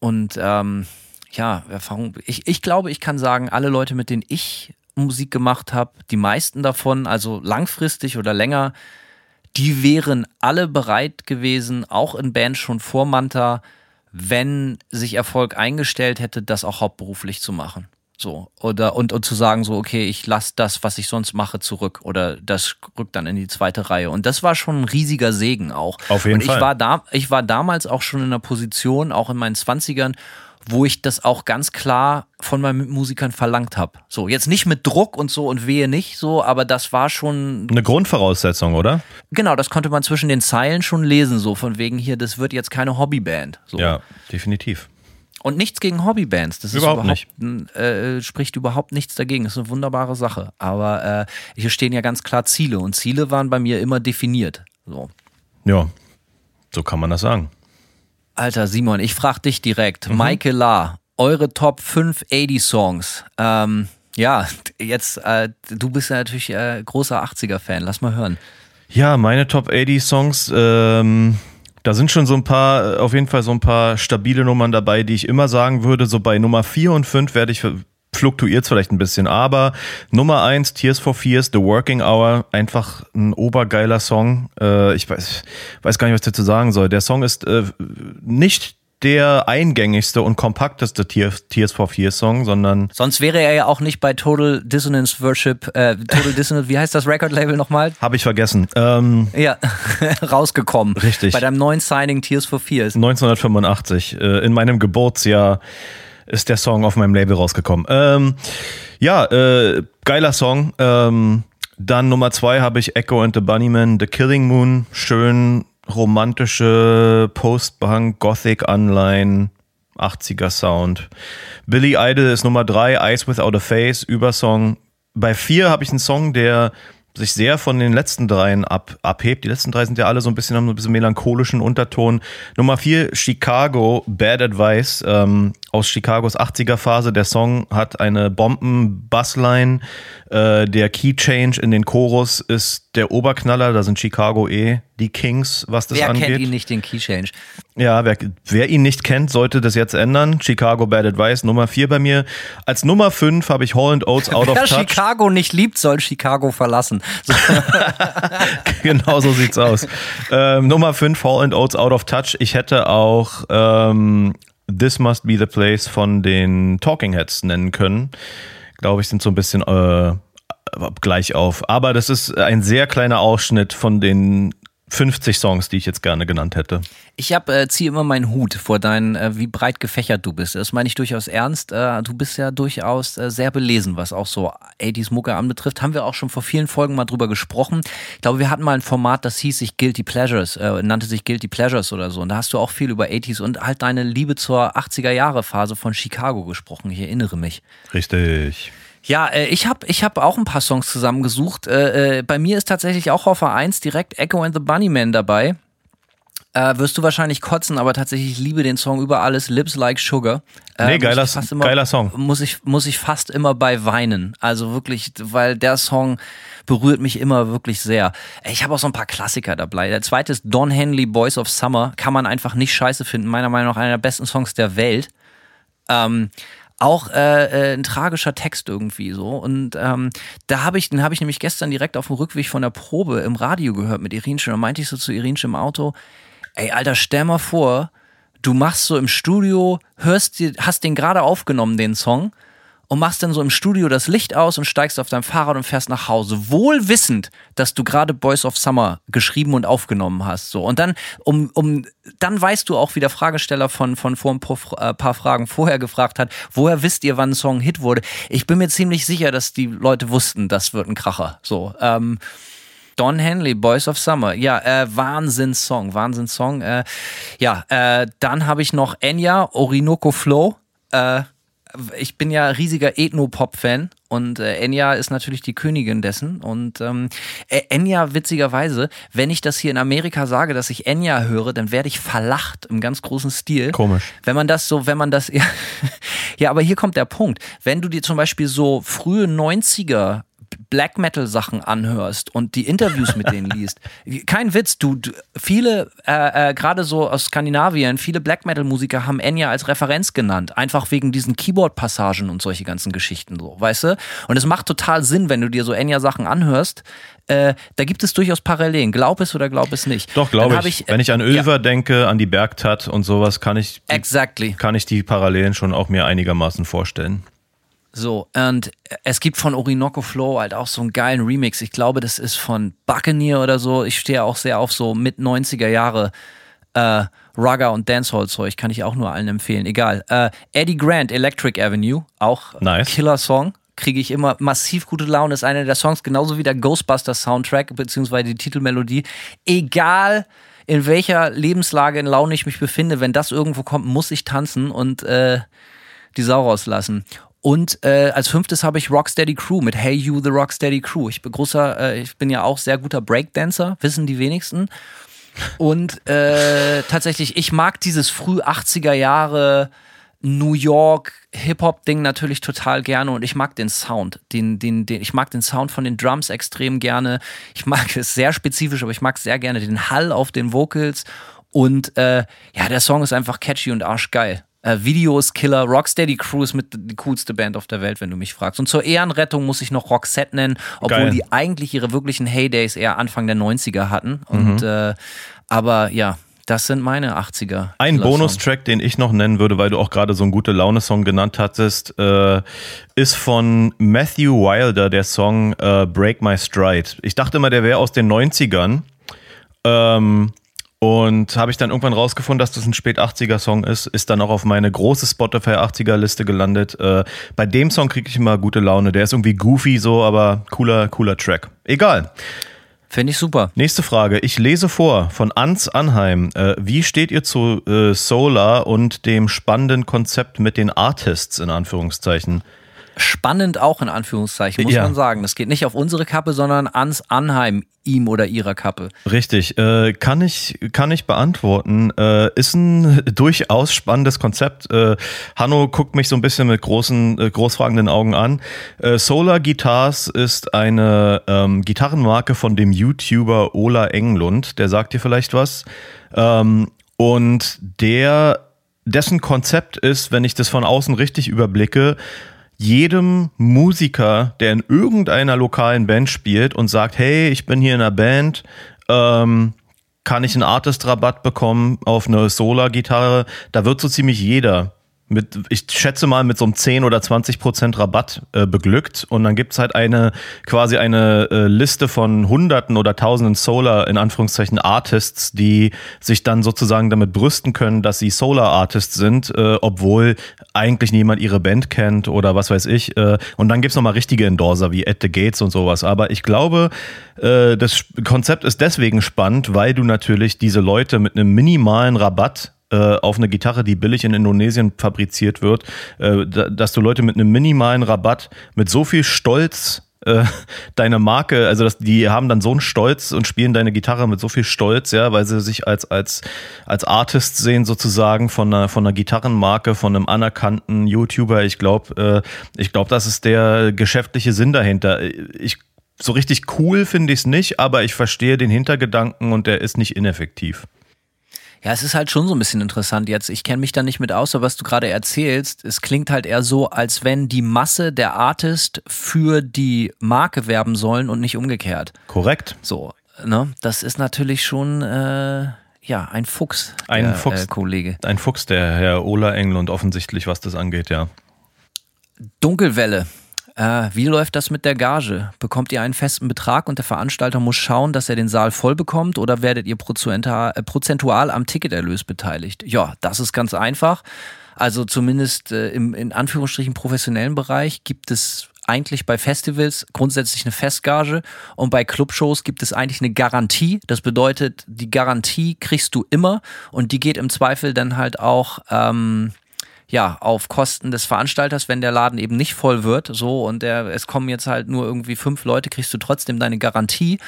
Und, ähm, ja, Erfahrung, ich, ich glaube, ich kann sagen, alle Leute, mit denen ich Musik gemacht habe, die meisten davon, also langfristig oder länger, die wären alle bereit gewesen, auch in Bands schon vor Manta, wenn sich Erfolg eingestellt hätte, das auch hauptberuflich zu machen. So. Oder und, und zu sagen, so, okay, ich lasse das, was ich sonst mache, zurück. Oder das rückt dann in die zweite Reihe. Und das war schon ein riesiger Segen auch. Auf jeden und Fall. Ich war, da, ich war damals auch schon in einer Position, auch in meinen Zwanzigern, wo ich das auch ganz klar von meinen Musikern verlangt habe. So, jetzt nicht mit Druck und so und wehe nicht so, aber das war schon. Eine Grundvoraussetzung, oder? Genau, das konnte man zwischen den Zeilen schon lesen, so von wegen hier, das wird jetzt keine Hobbyband. So. Ja, definitiv. Und nichts gegen Hobbybands. Das ist Überhaupt überhaupt, äh, spricht überhaupt nichts dagegen. Das ist eine wunderbare Sache. Aber äh, hier stehen ja ganz klar Ziele und Ziele waren bei mir immer definiert. So. Ja, so kann man das sagen. Alter Simon, ich frag dich direkt. Mhm. Michael La, eure Top 5 80-Songs. Ähm, ja, jetzt, äh, du bist ja natürlich äh, großer 80er-Fan. Lass mal hören. Ja, meine Top 80-Songs, ähm, da sind schon so ein paar, auf jeden Fall so ein paar stabile Nummern dabei, die ich immer sagen würde. So bei Nummer 4 und 5 werde ich fluktuiert vielleicht ein bisschen, aber Nummer 1, Tears for Fears, The Working Hour, einfach ein obergeiler Song. Äh, ich weiß, weiß gar nicht, was ich dazu sagen soll. Der Song ist äh, nicht der eingängigste und kompakteste Tears for Fears Song, sondern. Sonst wäre er ja auch nicht bei Total Dissonance Worship, äh, Total Dissonance, wie heißt das Record-Label nochmal? Habe ich vergessen. Ähm, ja, (laughs) rausgekommen. Richtig. Bei deinem neuen Signing Tears for Fears. 1985, äh, in meinem Geburtsjahr ist der Song auf meinem Label rausgekommen. Ähm, ja, äh, geiler Song. Ähm, dann Nummer zwei habe ich Echo and the Bunnyman, The Killing Moon. Schön romantische Post-Punk, Gothic-Anleihen, 80er Sound. Billy Idol ist Nummer 3, Eyes Without a Face, Übersong. Bei 4 habe ich einen Song, der sich sehr von den letzten dreien ab, abhebt. Die letzten drei sind ja alle so ein bisschen, haben so ein bisschen melancholischen Unterton. Nummer vier, Chicago, Bad Advice, ähm, aus Chicagos 80er Phase. Der Song hat eine Bomben-Bassline. Äh, der Key Change in den Chorus ist der Oberknaller. Da sind Chicago eh die Kings, was das Wer angeht. kennt ihn nicht, den Key Change? Ja, wer, wer ihn nicht kennt, sollte das jetzt ändern. Chicago Bad Advice, Nummer vier bei mir. Als Nummer fünf habe ich Holland Oates (laughs) Out Wer of Touch. Chicago nicht liebt, soll Chicago verlassen. So, (laughs) genau so sieht's aus. Ähm, Nummer 5, Holland Oates Out of Touch. Ich hätte auch ähm, This Must Be the Place von den Talking Heads nennen können. Glaube ich, sind so ein bisschen äh, gleich auf. Aber das ist ein sehr kleiner Ausschnitt von den 50 Songs, die ich jetzt gerne genannt hätte. Ich hab, äh, ziehe immer meinen Hut vor deinen, äh, wie breit gefächert du bist. Das meine ich durchaus ernst. Äh, du bist ja durchaus äh, sehr belesen, was auch so 80s Mucke anbetrifft. Haben wir auch schon vor vielen Folgen mal drüber gesprochen. Ich glaube, wir hatten mal ein Format, das hieß sich Guilty Pleasures, äh, nannte sich Guilty Pleasures oder so. Und da hast du auch viel über 80s und halt deine Liebe zur 80er Jahre Phase von Chicago gesprochen. Ich erinnere mich. Richtig. Ja, äh, ich habe ich hab auch ein paar Songs zusammengesucht. Äh, äh, bei mir ist tatsächlich auch auf A1 direkt Echo and the Bunnyman dabei. Wirst du wahrscheinlich kotzen, aber tatsächlich ich liebe den Song über alles, Lips Like Sugar. Nee, muss geiler- immer, geiler Song. Muss ich, muss ich fast immer bei weinen. Also wirklich, weil der Song berührt mich immer wirklich sehr. Ich habe auch so ein paar Klassiker dabei. Der zweite ist Don Henley, Boys of Summer. Kann man einfach nicht scheiße finden. Meiner Meinung nach einer der besten Songs der Welt. Ähm, auch äh, äh, ein tragischer Text irgendwie so. Und ähm, da habe ich den habe ich nämlich gestern direkt auf dem Rückweg von der Probe im Radio gehört mit Irinchen. Und meinte ich so zu Irinchen im Auto ey Alter stell mal vor du machst so im Studio hörst dir hast den gerade aufgenommen den Song und machst dann so im Studio das Licht aus und steigst auf dein Fahrrad und fährst nach Hause, wohl wissend, dass du gerade Boys of Summer geschrieben und aufgenommen hast. So und dann, um, um, dann weißt du auch, wie der Fragesteller von von vor ein paar, äh, paar Fragen vorher gefragt hat, woher wisst ihr, wann ein Song Hit wurde? Ich bin mir ziemlich sicher, dass die Leute wussten, das wird ein Kracher. So. Ähm, Don Henley, Boys of Summer. Ja, äh, Wahnsinns-Song, Wahnsinns-Song. Äh, ja, äh, dann habe ich noch Enya, Orinoco Flow. Äh, ich bin ja riesiger Ethno-Pop-Fan und äh, Enya ist natürlich die Königin dessen. Und ähm, äh, Enya, witzigerweise, wenn ich das hier in Amerika sage, dass ich Enya höre, dann werde ich verlacht im ganz großen Stil. Komisch. Wenn man das so, wenn man das, ja, (laughs) ja, aber hier kommt der Punkt. Wenn du dir zum Beispiel so frühe 90er Black Metal Sachen anhörst und die Interviews mit denen liest, (laughs) kein Witz, du, du viele, äh, äh, gerade so aus Skandinavien, viele Black Metal Musiker haben Enya als Referenz genannt, einfach wegen diesen Keyboard-Passagen und solche ganzen Geschichten so, weißt du? Und es macht total Sinn, wenn du dir so Enya Sachen anhörst, äh, da gibt es durchaus Parallelen, glaub es oder glaub es nicht. Doch, glaube ich. äh, Wenn ich an ja, Ölver denke, an die Bergtat und sowas, kann ich, Exactly. kann ich die Parallelen schon auch mir einigermaßen vorstellen. So, und es gibt von Orinoco Flow halt auch so einen geilen Remix. Ich glaube, das ist von Buccaneer oder so. Ich stehe auch sehr auf so mit 90er Jahre äh, Rugger und Dancehall-Zeug. Kann ich auch nur allen empfehlen. Egal. Äh, Eddie Grant, Electric Avenue. Auch Nice. Killer-Song. Kriege ich immer massiv gute Laune. Ist einer der Songs, genauso wie der Ghostbusters-Soundtrack, beziehungsweise die Titelmelodie. Egal in welcher Lebenslage in Laune ich mich befinde, wenn das irgendwo kommt, muss ich tanzen und äh, die Sau rauslassen. Und äh, als fünftes habe ich Rocksteady Crew mit Hey You the Rocksteady Crew. Ich bin großer, äh, ich bin ja auch sehr guter Breakdancer, wissen die wenigsten. Und äh, tatsächlich, ich mag dieses früh 80er Jahre New York Hip-Hop-Ding natürlich total gerne und ich mag den Sound. Den, den, den, ich mag den Sound von den Drums extrem gerne. Ich mag es sehr spezifisch, aber ich mag sehr gerne den Hall auf den Vocals. Und äh, ja, der Song ist einfach catchy und arschgeil. Äh, Video ist Killer, Rocksteady Crew ist mit die coolste Band auf der Welt, wenn du mich fragst. Und zur Ehrenrettung muss ich noch Roxette nennen, obwohl Geil. die eigentlich ihre wirklichen Heydays eher Anfang der 90er hatten. Und äh, aber ja, das sind meine 80er. Ein. Bonustrack, den ich noch nennen würde, weil du auch gerade so einen gute Laune-Song genannt hattest, äh, ist von Matthew Wilder, der Song äh, Break My Stride. Ich dachte immer, der wäre aus den 90ern. Ähm, und habe ich dann irgendwann rausgefunden, dass das ein spät 80er Song ist, ist dann auch auf meine große Spotify 80er Liste gelandet. Äh, bei dem Song kriege ich immer gute Laune. Der ist irgendwie goofy so, aber cooler, cooler Track. Egal. Finde ich super. Nächste Frage. Ich lese vor von Ans Anheim. Äh, wie steht ihr zu äh, Solar und dem spannenden Konzept mit den Artists in Anführungszeichen? Spannend auch in Anführungszeichen, muss Ja. man sagen. Das geht nicht auf unsere Kappe, sondern ans Anheim, ihm oder ihrer Kappe. Richtig, äh, kann ich kann ich beantworten. Äh, ist ein durchaus spannendes Konzept. Äh, Hanno guckt mich so ein bisschen mit großen äh, großfragenden Augen an. Äh, Solar Guitars ist eine ähm, Gitarrenmarke von dem YouTuber Ola Englund. Der sagt dir vielleicht was. Ähm, und der dessen Konzept ist, wenn ich das von außen richtig überblicke, jedem Musiker, der in irgendeiner lokalen Band spielt und sagt, hey, ich bin hier in einer Band, ähm, kann ich einen Artist-Rabatt bekommen auf eine Solar-Gitarre? Da wird so ziemlich jeder mit, ich schätze mal, mit so einem 10 oder 20 Prozent Rabatt äh, beglückt. Und dann gibt's halt eine, quasi eine äh, Liste von Hunderten oder Tausenden Solar, in Anführungszeichen, Artists, die sich dann sozusagen damit brüsten können, dass sie Solar-Artists sind, äh, obwohl eigentlich niemand ihre Band kennt oder was weiß ich. Äh, und dann gibt's noch nochmal richtige Endorser wie At the Gates und sowas. Aber ich glaube, äh, das Konzept ist deswegen spannend, weil du natürlich diese Leute mit einem minimalen Rabatt auf eine Gitarre, die billig in Indonesien fabriziert wird, äh, da- dass du Leute mit einem minimalen Rabatt, mit so viel Stolz äh, (laughs) deine Marke, also das, die haben dann so einen Stolz und spielen deine Gitarre mit so viel Stolz, ja, weil sie sich als, als, als Artist sehen sozusagen von einer, von einer Gitarrenmarke, von einem anerkannten YouTuber. Ich glaube, äh, ich glaube, das ist der geschäftliche Sinn dahinter. Ich, so richtig cool finde ich es nicht, aber ich verstehe den Hintergedanken und der ist nicht ineffektiv. Ja, es ist halt schon so ein bisschen interessant jetzt. Ich kenne mich da nicht mit aus, aber was du gerade erzählst, es klingt halt eher so, als wenn die Masse der Artist für die Marke werben sollen und nicht umgekehrt. Korrekt. So, ne? Das ist natürlich schon, äh, ja, ein Fuchs, Ein der, Fuchs. Äh, Kollege. Ein Fuchs, der Herr Ola Englund offensichtlich, was das angeht, ja. Dunkelwelle. Äh, wie läuft das mit der Gage? Bekommt ihr einen festen Betrag und der Veranstalter muss schauen, dass er den Saal voll bekommt oder werdet ihr prozentual, äh, prozentual am Ticketerlös beteiligt? Ja, das ist ganz einfach. Also zumindest äh, im in Anführungsstrichen professionellen Bereich gibt es eigentlich bei Festivals grundsätzlich eine Festgage und bei Clubshows gibt es eigentlich eine Garantie. Das bedeutet, die Garantie kriegst du immer und die geht im Zweifel dann halt auch ähm, ja, auf Kosten des Veranstalters, wenn der Laden eben nicht voll wird, so und der, es kommen jetzt halt nur irgendwie fünf Leute, kriegst du trotzdem deine Garantie.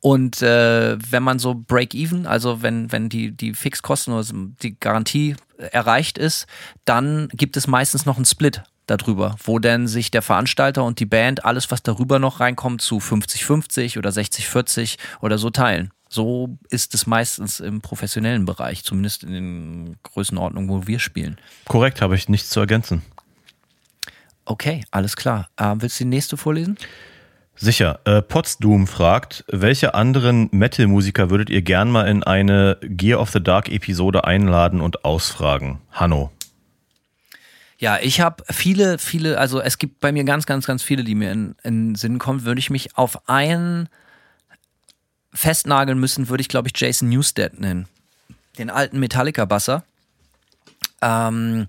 Und äh, wenn man so Break-Even, also wenn, wenn die, die Fixkosten oder die Garantie erreicht ist, dann gibt es meistens noch einen Split darüber, wo dann sich der Veranstalter und die Band alles, was darüber noch reinkommt, zu 50-50 oder 60-40 oder so teilen. So ist es meistens im professionellen Bereich, zumindest in den Größenordnungen, wo wir spielen. Korrekt, habe ich nichts zu ergänzen. Okay, alles klar. Ähm, willst du die nächste vorlesen? Sicher. Äh, Potsdam fragt, welche anderen Metal-Musiker würdet ihr gern mal in eine Gear of the Dark-Episode einladen und ausfragen? Hanno. Ja, ich habe viele, viele, also es gibt bei mir ganz, ganz, ganz viele, die mir in, in den Sinn kommen. Würde ich mich auf einen festnageln müssen, würde ich, glaube ich, Jason Newsted nennen. Den alten Metallica-Basser. Ähm,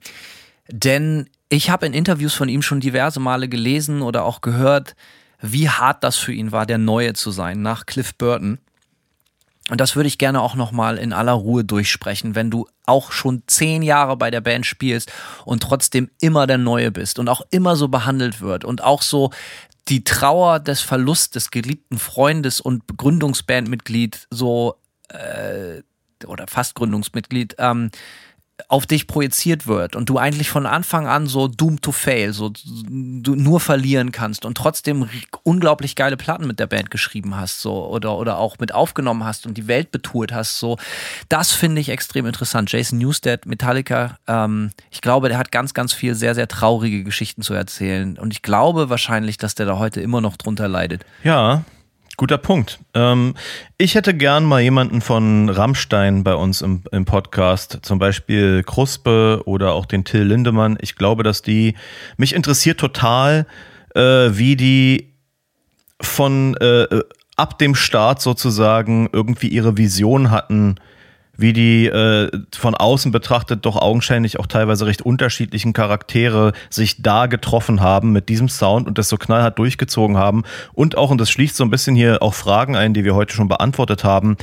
denn ich habe in Interviews von ihm schon diverse Male gelesen oder auch gehört, wie hart das für ihn war, der Neue zu sein nach Cliff Burton. Und das würde ich gerne auch nochmal in aller Ruhe durchsprechen, wenn du auch schon zehn Jahre bei der Band spielst und trotzdem immer der Neue bist und auch immer so behandelt wird und auch so die Trauer des Verlusts des geliebten Freundes und Gründungsbandmitglied so äh, oder fast Gründungsmitglied ähm, auf dich projiziert wird und du eigentlich von Anfang an so doomed to fail, so du nur verlieren kannst und trotzdem unglaublich geile Platten mit der Band geschrieben hast, so oder oder auch mit aufgenommen hast und die Welt betourt hast, so das finde ich extrem interessant. Jason Newsted, Metallica, ähm, ich glaube, der hat ganz ganz viel sehr sehr traurige Geschichten zu erzählen und ich glaube wahrscheinlich, dass der da heute immer noch drunter leidet. Ja, guter Punkt. Ähm, ich hätte gern mal jemanden von Rammstein bei uns im, im Podcast, zum Beispiel Kruspe oder auch den Till Lindemann. Ich glaube, dass die, mich interessiert total, äh, wie die von äh, ab dem Start sozusagen irgendwie ihre Vision hatten wie die äh, von außen betrachtet doch augenscheinlich auch teilweise recht unterschiedlichen Charaktere sich da getroffen haben mit diesem Sound und das so knallhart durchgezogen haben. Und auch, und das schließt so ein bisschen hier auch Fragen ein, die wir heute schon beantwortet haben,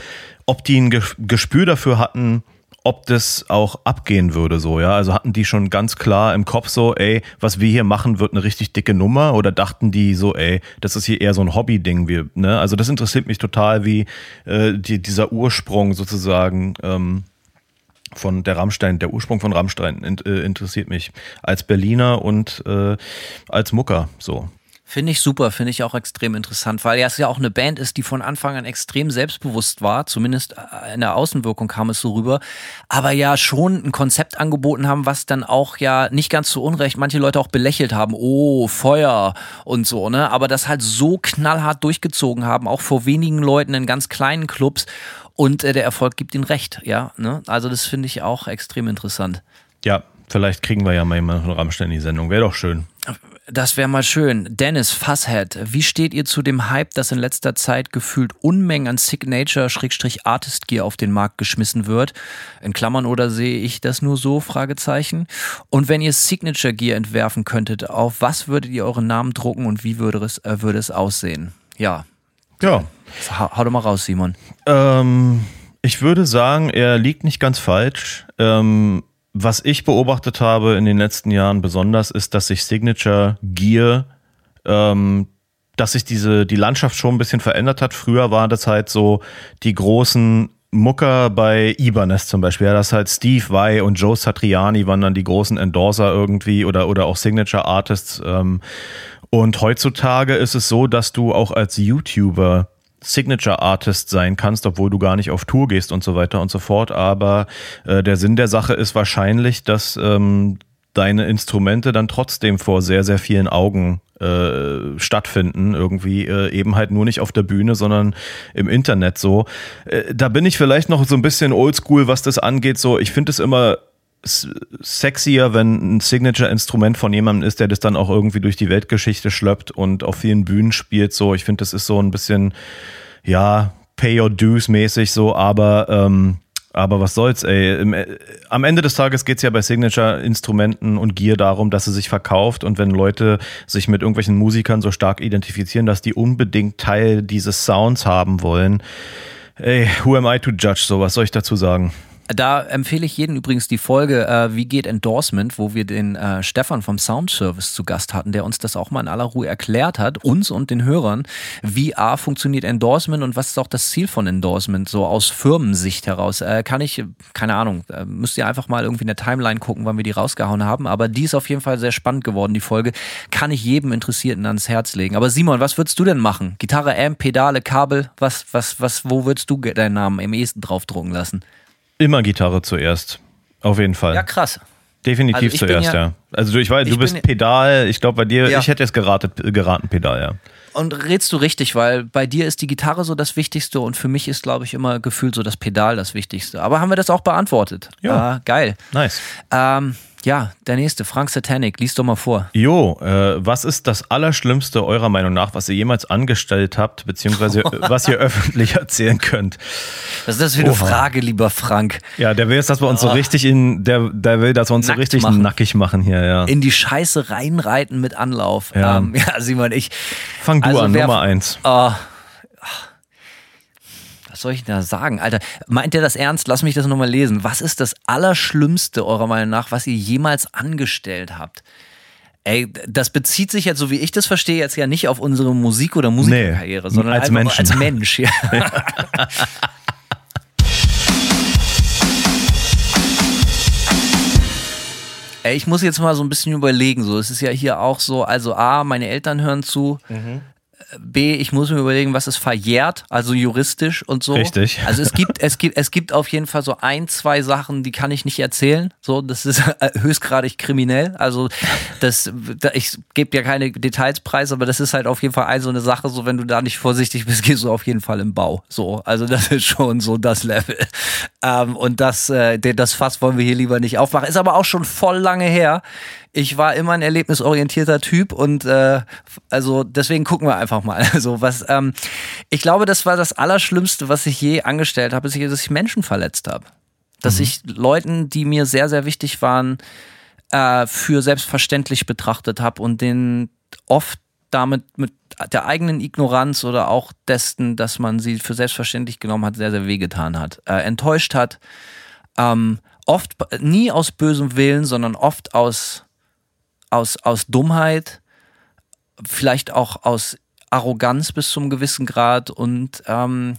ob die ein Gespür dafür hatten, ob das auch abgehen würde, so, ja. Also hatten die schon ganz klar im Kopf so, ey, was wir hier machen, wird eine richtig dicke Nummer oder dachten die so, ey, das ist hier eher so ein Hobby-Ding, wir, ne? Also das interessiert mich total, wie äh, die, dieser Ursprung sozusagen ähm, von der Rammstein, der Ursprung von Rammstein in, äh, interessiert mich als Berliner und äh, als Mucker, so. Finde ich super, finde ich auch extrem interessant, weil ja es ja auch eine Band ist, die von Anfang an extrem selbstbewusst war, zumindest in der Außenwirkung kam es so rüber, aber ja schon ein Konzept angeboten haben, was dann auch ja nicht ganz zu Unrecht manche Leute auch belächelt haben, oh, Feuer und so, ne, aber das halt so knallhart durchgezogen haben, auch vor wenigen Leuten in ganz kleinen Clubs. Und äh, der Erfolg gibt ihnen recht, ja, ne, also das finde ich auch extrem interessant. Ja, vielleicht kriegen wir ja mal jemanden von Rammstein in die Sendung, wäre doch schön. Das wäre mal schön. Dennis Fasshead, wie steht ihr zu dem Hype, dass in letzter Zeit gefühlt Unmengen an Signature-Artist Gear auf den Markt geschmissen wird? In Klammern oder sehe ich das nur so? Fragezeichen. Und wenn ihr Signature Gear entwerfen könntet, auf was würdet ihr euren Namen drucken und wie würde es, äh, würde es aussehen? Ja. Ja. Hau, hau doch mal raus, Simon. Ähm, ich würde sagen, er liegt nicht ganz falsch. Ähm, was ich beobachtet habe in den letzten Jahren besonders, ist, dass sich Signature Gear, ähm, dass sich diese, die Landschaft schon ein bisschen verändert hat. Früher war das halt so die großen Mucker bei Ibanez zum Beispiel, ja, das halt Steve Vai und Joe Satriani waren dann die großen Endorser irgendwie oder, oder auch Signature Artists. Ähm, und heutzutage ist es so, dass du auch als YouTuber Signature Artist sein kannst, obwohl du gar nicht auf Tour gehst und so weiter und so fort. Aber äh, der Sinn der Sache ist wahrscheinlich, dass ähm, deine Instrumente dann trotzdem vor sehr, sehr vielen Augen äh, stattfinden, irgendwie äh, eben halt nur nicht auf der Bühne, sondern im Internet so. Äh, da bin ich vielleicht noch so ein bisschen oldschool, was das angeht. So, ich finde es immer sexier, wenn ein Signature-Instrument von jemandem ist, der das dann auch irgendwie durch die Weltgeschichte schleppt und auf vielen Bühnen spielt. So, ich finde, das ist so ein bisschen, ja, Pay Your Dues mäßig so, aber ähm, aber was soll's, ey. Im, äh, am Ende des Tages geht's ja bei Signature-Instrumenten und Gear darum, dass es sich verkauft und wenn Leute sich mit irgendwelchen Musikern so stark identifizieren, dass die unbedingt Teil dieses Sounds haben wollen. Ey, who am I to judge? So, was soll ich dazu sagen? Da empfehle ich jedem übrigens die Folge äh, Wie geht Endorsement, wo wir den äh, Stefan vom Sound Service zu Gast hatten, der uns das auch mal in aller Ruhe erklärt hat, uns und den Hörern, wie A funktioniert Endorsement und was ist auch das Ziel von Endorsement, so aus Firmensicht heraus. Äh, kann ich, keine Ahnung, äh, müsst ihr einfach mal irgendwie in der Timeline gucken, wann wir die rausgehauen haben, aber die ist auf jeden Fall sehr spannend geworden, die Folge. Kann ich jedem Interessierten ans Herz legen. Aber Simon, was würdest du denn machen? Gitarre, Amp, Pedale, Kabel, was, was, was, wo würdest du deinen Namen am ehesten draufdrucken lassen? Immer Gitarre zuerst. Auf jeden Fall. Ja, krass. Definitiv also zuerst, ja, ja, Also du, ich weiß, du bist Pedal, ich glaube bei dir, ja. ich hätte jetzt geraten, geraten Pedal, ja. Und redst du richtig, weil bei dir ist die Gitarre so das Wichtigste und für mich ist, glaube ich, immer gefühlt so das Pedal das Wichtigste. Aber haben wir das auch beantwortet? Ja. Äh, geil. Nice. Ähm, ja, der nächste, Frank Satanic, lies doch mal vor. Jo, äh, was ist das Allerschlimmste eurer Meinung nach, was ihr jemals angestellt habt, beziehungsweise (laughs) was ihr öffentlich erzählen könnt? Was ist das für eine. Frage, lieber Frank? Ja, der will jetzt, dass wir uns oh. so richtig in, der, der will, dass wir uns Nackt so richtig machen. nackig machen hier, ja. In die Scheiße reinreiten mit Anlauf. Ja, ähm, ja Simon, ich. Fang du also an, wer, Nummer eins. Oh, soll ich da sagen? Alter, meint ihr das ernst? Lass mich das nochmal lesen. Was ist das Allerschlimmste eurer Meinung nach, was ihr jemals angestellt habt? Ey, das bezieht sich jetzt, so wie ich das verstehe, jetzt ja nicht auf unsere Musik- oder Musikerkarriere, nee, sondern als Mensch. Als Mensch, ja. (laughs) Ey, ich muss jetzt mal so ein bisschen überlegen. So, es ist ja hier auch so, also A, meine Eltern hören zu. Mhm. B, ich muss mir überlegen, was ist verjährt, also juristisch und so. Richtig. Also es gibt, (laughs) es gibt, es gibt auf jeden Fall so ein, zwei Sachen, die kann ich nicht erzählen. So, das ist (laughs) höchstgradig kriminell. Also das, ich gebe ja keine Details preis, aber das ist halt auf jeden Fall ein so eine Sache. So, wenn du da nicht vorsichtig bist, (laughs) gehst du auf jeden Fall im Bau. So, also das ist schon so das Level. Ähm, und das, äh, das Fass wollen wir hier lieber nicht aufmachen. Ist aber auch schon voll lange her. Ich war immer ein erlebnisorientierter Typ und äh, also deswegen gucken wir einfach mal. (laughs) Also was, ähm, ich glaube, das war das Allerschlimmste, was ich je angestellt habe, ist, dass ich Menschen verletzt habe. dass ich Leuten, die mir sehr, sehr wichtig waren, äh, für selbstverständlich betrachtet habe und denen oft damit mit der eigenen Ignoranz oder auch dessen, dass man sie für selbstverständlich genommen hat, sehr, sehr wehgetan hat, äh, enttäuscht hat. Ähm, oft, nie aus bösem Willen, sondern oft aus, aus, aus Dummheit, vielleicht auch aus Arroganz bis zum gewissen Grad und ähm,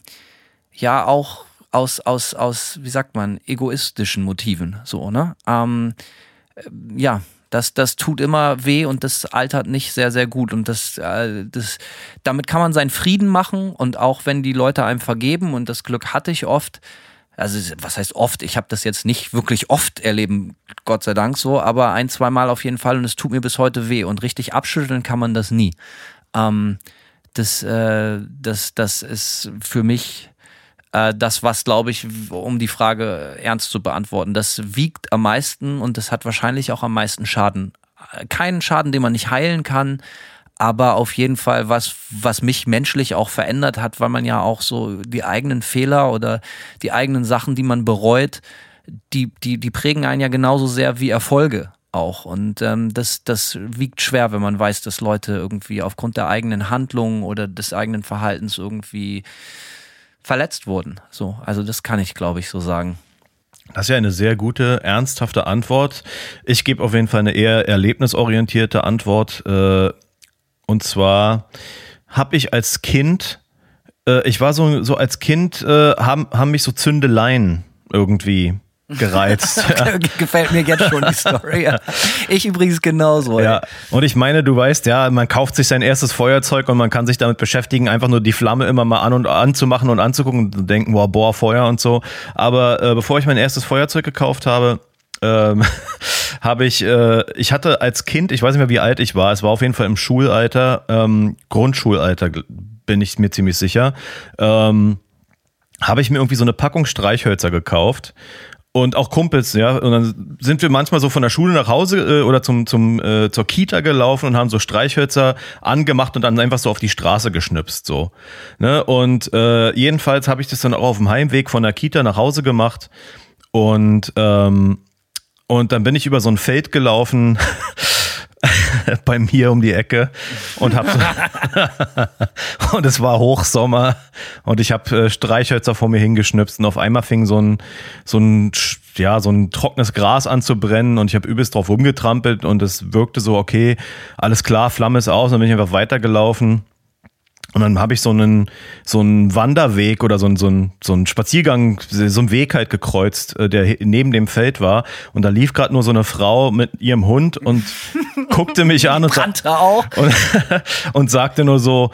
ja auch aus, aus, aus, wie sagt man, egoistischen Motiven, so, ne? Ähm, äh, ja, das, das tut immer weh und das altert nicht sehr, sehr gut. Und das, äh, das, damit kann man seinen Frieden machen und auch wenn die Leute einem vergeben und das Glück hatte ich oft, also was heißt oft, ich habe das jetzt nicht wirklich oft erleben, Gott sei Dank so, aber ein, zwei Mal auf jeden Fall und es tut mir bis heute weh und richtig abschütteln kann man das nie. Ähm, das, äh, das, das ist für mich äh, das, was, glaube ich, um die Frage ernst zu beantworten, das wiegt am meisten und das hat wahrscheinlich auch am meisten Schaden. Keinen Schaden, den man nicht heilen kann, aber auf jeden Fall was, was mich menschlich auch verändert hat, weil man ja auch so die eigenen Fehler oder die eigenen Sachen, die man bereut, die, die, die prägen einen ja genauso sehr wie Erfolge auch. Und ähm, das, das wiegt schwer, wenn man weiß, dass Leute irgendwie aufgrund der eigenen Handlungen oder des eigenen Verhaltens irgendwie verletzt wurden. So, also das kann ich, glaube ich, so sagen. Das ist ja eine sehr gute, ernsthafte Antwort. Ich gebe auf jeden Fall eine eher erlebnisorientierte Antwort. Äh, und zwar habe ich als Kind, äh, ich war so, so als Kind, äh, haben, haben mich so Zündeleien irgendwie gereizt. (laughs) Gefällt mir jetzt schon die Story. (laughs) Ich übrigens genauso. Ja. Und ich meine, du weißt, ja, man kauft sich sein erstes Feuerzeug und man kann sich damit beschäftigen, einfach nur die Flamme immer mal an und anzumachen und anzugucken und denken, boah, boah, Feuer und so. Aber äh, bevor ich mein erstes Feuerzeug gekauft habe, ähm, (laughs) habe ich, äh, ich hatte als Kind, ich weiß nicht mehr, wie alt ich war, es war auf jeden Fall im Schulalter, ähm, Grundschulalter, bin ich mir ziemlich sicher, ähm, habe ich mir irgendwie so eine Packung Streichhölzer gekauft und auch Kumpels, ja. Und dann sind wir manchmal so von der Schule nach Hause äh, oder zum, zum, äh, zur Kita gelaufen und haben so Streichhölzer angemacht und dann einfach so auf die Straße geschnipst. so. Ne? Und äh, jedenfalls habe ich das dann auch auf dem Heimweg von der Kita nach Hause gemacht. Und, ähm, und dann bin ich über so ein Feld gelaufen. (laughs) bei mir um die Ecke und hab so (laughs) und es war Hochsommer und ich habe äh, Streichhölzer vor mir hingeschnipst und auf einmal fing so ein so ein ja so ein trockenes Gras an zu brennen und ich habe übelst drauf rumgetrampelt und es wirkte so okay alles klar Flamme ist aus und dann bin ich einfach weitergelaufen und dann habe ich so einen, so einen Wanderweg oder so einen, so einen, so einen Spaziergang, so einen Weg halt gekreuzt, äh, der neben dem Feld war. Und da lief gerade nur so eine Frau mit ihrem Hund und (laughs) guckte mich an und, (laughs) und, und, sagte nur so,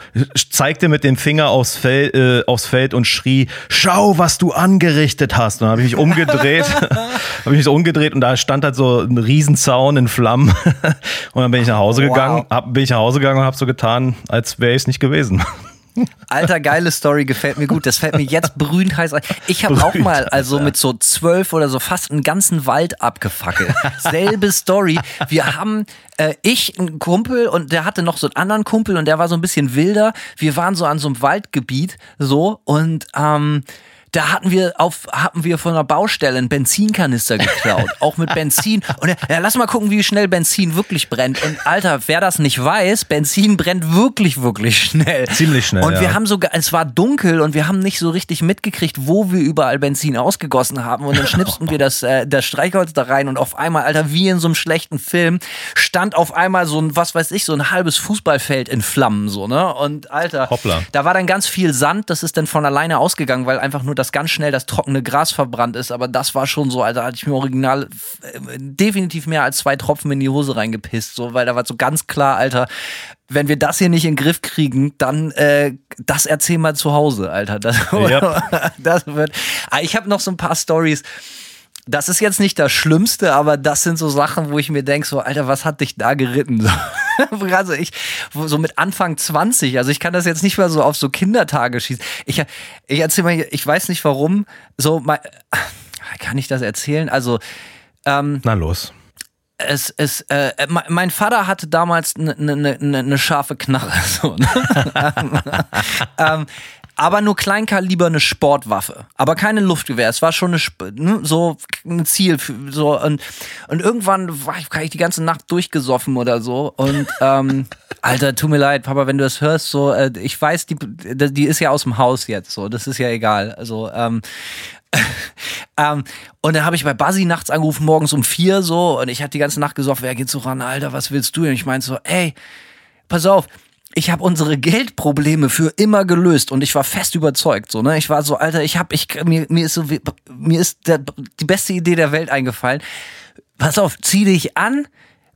zeigte mit dem Finger aufs Feld, äh, aufs Feld und schrie, schau, was du angerichtet hast. Und dann habe ich mich umgedreht, (laughs) habe ich mich so umgedreht und da stand halt so ein Riesenzaun in Flammen. und dann bin ich nach Hause gegangen, hab, bin ich nach Hause gegangen und habe so getan, als wäre ich es nicht gewesen. Alter, geile Story, gefällt mir gut. Das fällt mir jetzt brühend heiß ein. Ich habe auch mal, also mit so zwölf oder so fast einen ganzen Wald abgefackelt. Selbe Story. Wir haben, äh, ich, ein Kumpel und der hatte noch so einen anderen Kumpel und der war so ein bisschen wilder. Wir waren so an so einem Waldgebiet so und ähm, da hatten wir auf, hatten wir von einer Baustelle einen Benzinkanister geklaut. auch mit Benzin. Und ja, lass mal gucken, wie schnell Benzin wirklich brennt. Und Alter, wer das nicht weiß, Benzin brennt wirklich, wirklich schnell. Ziemlich schnell. Und wir ja. haben sogar, es war dunkel und wir haben nicht so richtig mitgekriegt, wo wir überall Benzin ausgegossen haben. Und dann schnipsten wir das, äh, das Streichholz da rein und auf einmal, Alter, wie in so einem schlechten Film, stand auf einmal so ein, was weiß ich, so ein halbes Fußballfeld in Flammen, so, ne? Und Alter, Hoppla. da war dann ganz viel Sand, das ist dann von alleine ausgegangen, weil einfach nur das ganz schnell das trockene Gras verbrannt ist, aber das war schon so, Alter, hatte ich mir original äh, definitiv mehr als zwei Tropfen in die Hose reingepisst, so, weil da war so ganz klar, Alter, wenn wir das hier nicht in den Griff kriegen, dann äh, das erzähl mal zu Hause, Alter. Das, yep. (laughs) das wird. Ah, ich habe noch so ein paar Stories das ist jetzt nicht das Schlimmste, aber das sind so Sachen, wo ich mir denke, so, Alter, was hat dich da geritten? (laughs) also ich, so mit Anfang 20, also ich kann das jetzt nicht mal so auf so Kindertage schießen. Ich, ich erzähl mal, ich weiß nicht warum, so, mal, (sighs) kann ich das erzählen? Also, ähm, Na los. Es, es, äh, mein Vater hatte damals eine ne, ne, ne scharfe Knarre. (laughs) So, ne? (laughs) ähm, aber nur Kleinkaliber eine Sportwaffe, aber keine Luftgewehr. Es war schon eine, ne, so ein Ziel, für, so und, und irgendwann war ich, war ich die ganze Nacht durchgesoffen oder so und ähm, (laughs) Alter, tut mir leid, Papa, wenn du das hörst, so äh, ich weiß, die die ist ja aus dem Haus jetzt, so das ist ja egal. Also ähm, (laughs) ähm, und dann habe ich bei Buzzy nachts angerufen, morgens um vier so, und ich hatte die ganze Nacht gesoffen, wer geht so ran, Alter, was willst du? Und ich meinte so, ey, pass auf, ich habe unsere Geldprobleme für immer gelöst und ich war fest überzeugt so ne? Ich war so alter ich habe ich mir, mir ist so mir ist der, die beste Idee der Welt eingefallen. Pass auf zieh dich an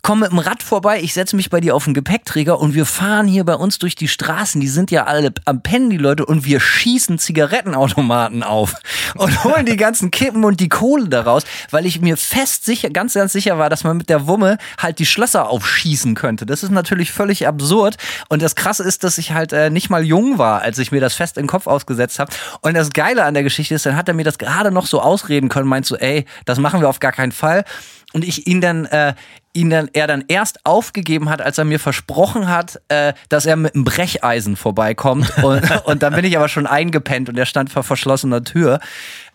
komm mit dem Rad vorbei, ich setze mich bei dir auf den Gepäckträger und wir fahren hier bei uns durch die Straßen. Die sind ja alle am Pennen, die Leute, und wir schießen Zigarettenautomaten auf (laughs) und holen die ganzen Kippen und die Kohle daraus, weil ich mir fest sicher, ganz, ganz sicher war, dass man mit der Wumme halt die Schlösser aufschießen könnte. Das ist natürlich völlig absurd. Und das Krasse ist, dass ich halt äh, nicht mal jung war, als ich mir das fest in den Kopf ausgesetzt habe. Und das Geile an der Geschichte ist, dann hat er mir das gerade noch so ausreden können, meinst du, ey, das machen wir auf gar keinen Fall und ich ihn dann äh, ihn dann er dann erst aufgegeben hat, als er mir versprochen hat, äh, dass er mit einem Brecheisen vorbeikommt (laughs) und, und dann bin ich aber schon eingepennt und er stand vor verschlossener Tür.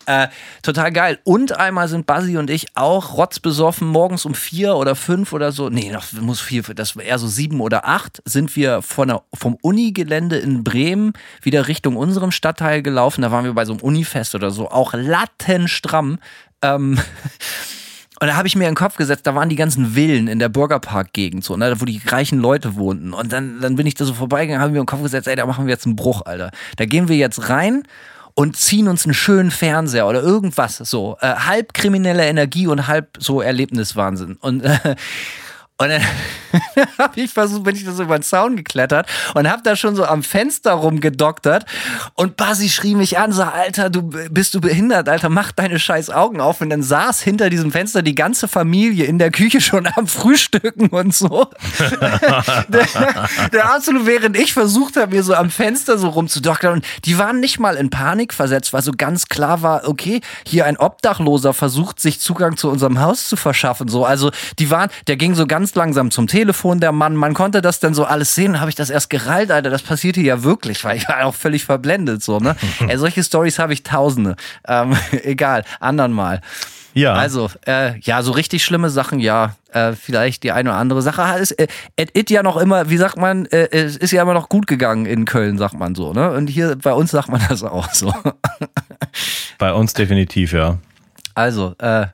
Äh, total geil. Und einmal sind Buzzy und ich auch rotzbesoffen morgens um vier oder fünf oder so. Nee, noch muss vier, das war eher so sieben oder acht, sind wir von der, vom Unigelände in Bremen wieder Richtung unserem Stadtteil gelaufen. Da waren wir bei so einem Unifest oder so, auch lattenstramm. Ähm, (laughs) Und da habe ich mir in den Kopf gesetzt, da waren die ganzen Villen in der Bürgerpark-Gegend, so, ne, wo die reichen Leute wohnten. Und dann, dann bin ich da so vorbeigegangen, habe mir in den Kopf gesetzt, ey, da machen wir jetzt einen Bruch, Alter. Da gehen wir jetzt rein und ziehen uns einen schönen Fernseher oder irgendwas so. Äh, halb kriminelle Energie und halb so Erlebniswahnsinn. Und äh, und dann (laughs) habe ich versucht, bin ich da so über den Zaun geklettert und habe da schon so am Fenster rumgedoktert. Und Basi schrie mich an, so, Alter, du bist du behindert, Alter, mach deine scheiß Augen auf. Und dann saß hinter diesem Fenster die ganze Familie in der Küche schon am Frühstücken und so. (laughs) der, der absolut, während ich versucht habe, mir so am Fenster so rumzudoktern. Und die waren nicht mal in Panik versetzt, weil so ganz klar war, okay, hier ein Obdachloser versucht, sich Zugang zu unserem Haus zu verschaffen. So, also die waren, der ging so ganz ganz langsam zum Telefon, der Mann. Man konnte das dann so alles sehen. habe ich das erst gerallt, Alter. Das passierte ja wirklich, weil ich war auch völlig verblendet. So, ne? (laughs) Ey, solche Stories habe ich tausende. Ähm, (laughs) egal, andern mal. Ja. Also, äh, ja, so richtig schlimme Sachen, ja. Äh, vielleicht die eine oder andere Sache. Es äh, it ja noch immer, wie sagt man, äh, es ist ja immer noch gut gegangen in Köln, sagt man so, ne? Und hier bei uns sagt man das auch so. Bei uns definitiv, ja. Also, äh,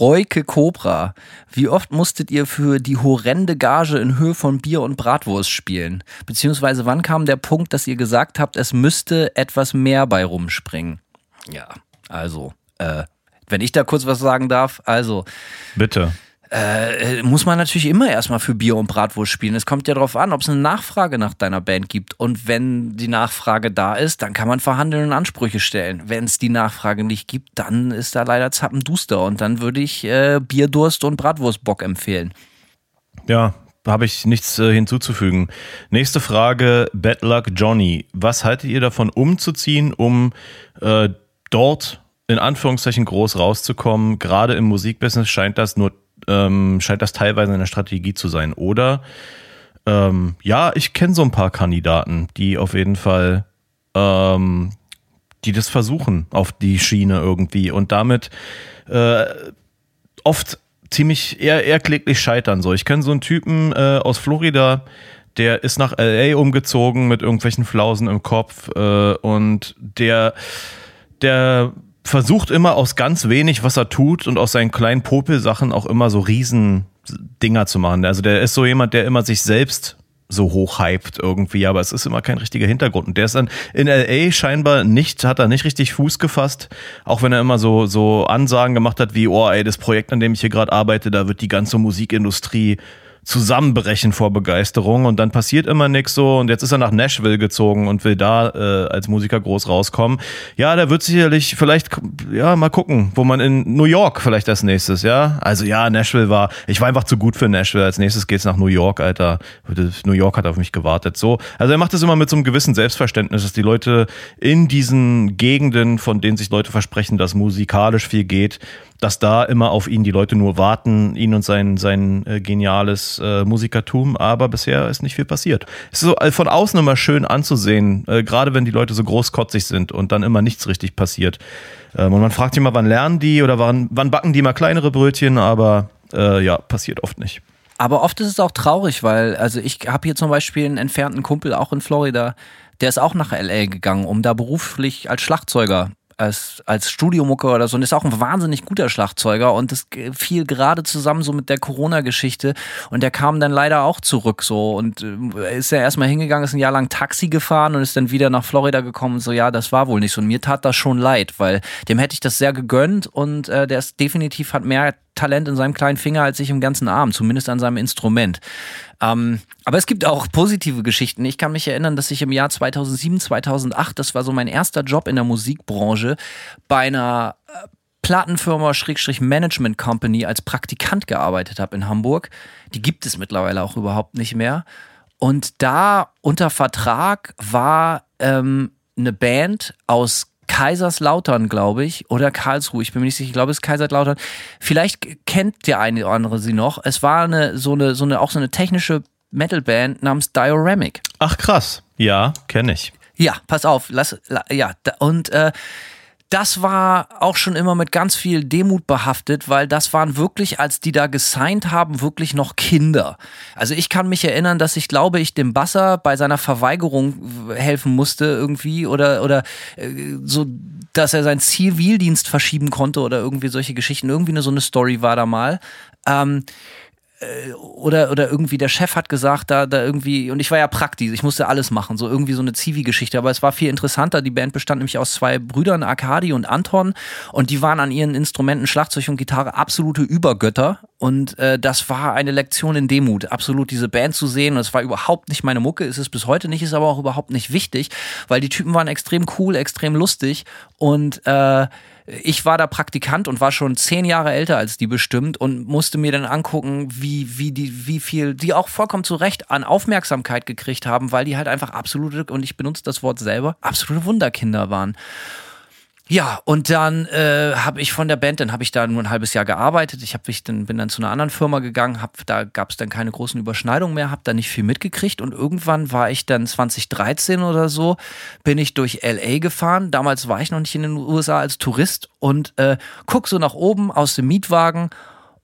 Reuke Cobra, wie oft musstet ihr für die horrende Gage in Höhe von Bier und Bratwurst spielen? Beziehungsweise wann kam der Punkt, dass ihr gesagt habt, es müsste etwas mehr bei rumspringen? Ja, also, äh, wenn ich da kurz was sagen darf, also. Bitte äh, muss man natürlich immer erstmal für Bier und Bratwurst spielen. Es kommt ja darauf an, ob es eine Nachfrage nach deiner Band gibt. Und wenn die Nachfrage da ist, dann kann man verhandeln und Ansprüche stellen. Wenn es die Nachfrage nicht gibt, dann ist da leider Zappenduster. Und dann würde ich äh, Bierdurst und Bratwurstbock empfehlen. Ja, habe ich nichts äh, hinzuzufügen. Nächste Frage, Bad Luck Johnny. Was haltet ihr davon, umzuziehen, um äh, dort in Anführungszeichen groß rauszukommen? Gerade im Musikbusiness scheint das nur ähm, scheint das teilweise eine Strategie zu sein. Oder ähm, ja, ich kenne so ein paar Kandidaten, die auf jeden Fall, ähm, die das versuchen auf die Schiene irgendwie und damit äh, oft ziemlich eher, eher kläglich scheitern. So, ich kenne so einen Typen äh, aus Florida, der ist nach LA umgezogen mit irgendwelchen Flausen im Kopf äh, und der der versucht immer aus ganz wenig, was er tut und aus seinen kleinen Popelsachen auch immer so riesen Dinger zu machen. Also der ist so jemand, der immer sich selbst so hoch hypt irgendwie, aber es ist immer kein richtiger Hintergrund. Und der ist dann in LA scheinbar nicht, hat er nicht richtig Fuß gefasst, auch wenn er immer so, so Ansagen gemacht hat wie, oh ey, das Projekt, an dem ich hier gerade arbeite, da wird die ganze Musikindustrie zusammenbrechen vor Begeisterung und dann passiert immer nichts so und jetzt ist er nach Nashville gezogen und will da äh, als Musiker groß rauskommen. Ja, da wird sicherlich vielleicht, ja, mal gucken, wo man in New York vielleicht als nächstes, ja. Also ja, Nashville war, ich war einfach zu gut für Nashville. Als nächstes geht's nach New York, Alter. New York hat auf mich gewartet. So, also er macht das immer mit so einem gewissen Selbstverständnis, dass die Leute in diesen Gegenden, von denen sich Leute versprechen, dass musikalisch viel geht, dass da immer auf ihn die Leute nur warten, ihn und sein, sein äh, geniales äh, Musikertum, aber bisher ist nicht viel passiert. Es ist so äh, von außen immer schön anzusehen, äh, gerade wenn die Leute so großkotzig sind und dann immer nichts richtig passiert. Ähm, und man fragt sich immer, wann lernen die oder wann, wann backen die mal kleinere Brötchen, aber äh, ja, passiert oft nicht. Aber oft ist es auch traurig, weil, also ich habe hier zum Beispiel einen entfernten Kumpel auch in Florida, der ist auch nach LA gegangen, um da beruflich als Schlagzeuger als, als Studiomucker oder so. Und ist auch ein wahnsinnig guter Schlagzeuger. Und das fiel gerade zusammen so mit der Corona-Geschichte. Und der kam dann leider auch zurück so. Und äh, ist ja erstmal hingegangen, ist ein Jahr lang Taxi gefahren und ist dann wieder nach Florida gekommen. So, ja, das war wohl nicht so. Und mir tat das schon leid, weil dem hätte ich das sehr gegönnt. Und äh, der ist definitiv hat mehr Talent in seinem kleinen Finger als ich im ganzen Arm, zumindest an seinem Instrument. Ähm, aber es gibt auch positive Geschichten. Ich kann mich erinnern, dass ich im Jahr 2007, 2008, das war so mein erster Job in der Musikbranche, bei einer äh, Plattenfirma Schrägstrich Management Company als Praktikant gearbeitet habe in Hamburg. Die gibt es mittlerweile auch überhaupt nicht mehr. Und da unter Vertrag war ähm, eine Band aus Kaiserslautern, glaube ich, oder Karlsruhe, ich bin mir nicht sicher, ich glaube es ist Kaiserslautern. Vielleicht kennt der eine oder andere sie noch. Es war eine so eine so eine auch so eine technische Metalband namens Dioramic. Ach krass, ja, kenne ich. Ja, pass auf, lass ja und äh, das war auch schon immer mit ganz viel Demut behaftet, weil das waren wirklich, als die da gesigned haben, wirklich noch Kinder. Also ich kann mich erinnern, dass ich glaube, ich dem Basser bei seiner Verweigerung helfen musste irgendwie oder, oder äh, so, dass er seinen Zivildienst verschieben konnte oder irgendwie solche Geschichten. Irgendwie eine, so eine Story war da mal. Ähm, äh, oder, oder irgendwie der Chef hat gesagt, da, da irgendwie, und ich war ja praktisch, ich musste alles machen, so irgendwie so eine Zivi-Geschichte, aber es war viel interessanter. Die Band bestand nämlich aus zwei Brüdern, Arkadi und Anton, und die waren an ihren Instrumenten Schlagzeug und Gitarre absolute Übergötter. Und äh, das war eine Lektion in Demut, absolut diese Band zu sehen. Und es war überhaupt nicht meine Mucke, ist es bis heute nicht, ist aber auch überhaupt nicht wichtig, weil die Typen waren extrem cool, extrem lustig und äh, ich war da Praktikant und war schon zehn Jahre älter als die bestimmt und musste mir dann angucken, wie, wie die, wie viel, die auch vollkommen zu Recht an Aufmerksamkeit gekriegt haben, weil die halt einfach absolute, und ich benutze das Wort selber, absolute Wunderkinder waren. Ja, und dann äh, habe ich von der Band, dann habe ich da nur ein halbes Jahr gearbeitet. Ich hab, ich dann, bin dann zu einer anderen Firma gegangen, hab, da gab es dann keine großen Überschneidungen mehr, habe da nicht viel mitgekriegt. Und irgendwann war ich dann 2013 oder so, bin ich durch LA gefahren. Damals war ich noch nicht in den USA als Tourist und äh, guck so nach oben aus dem Mietwagen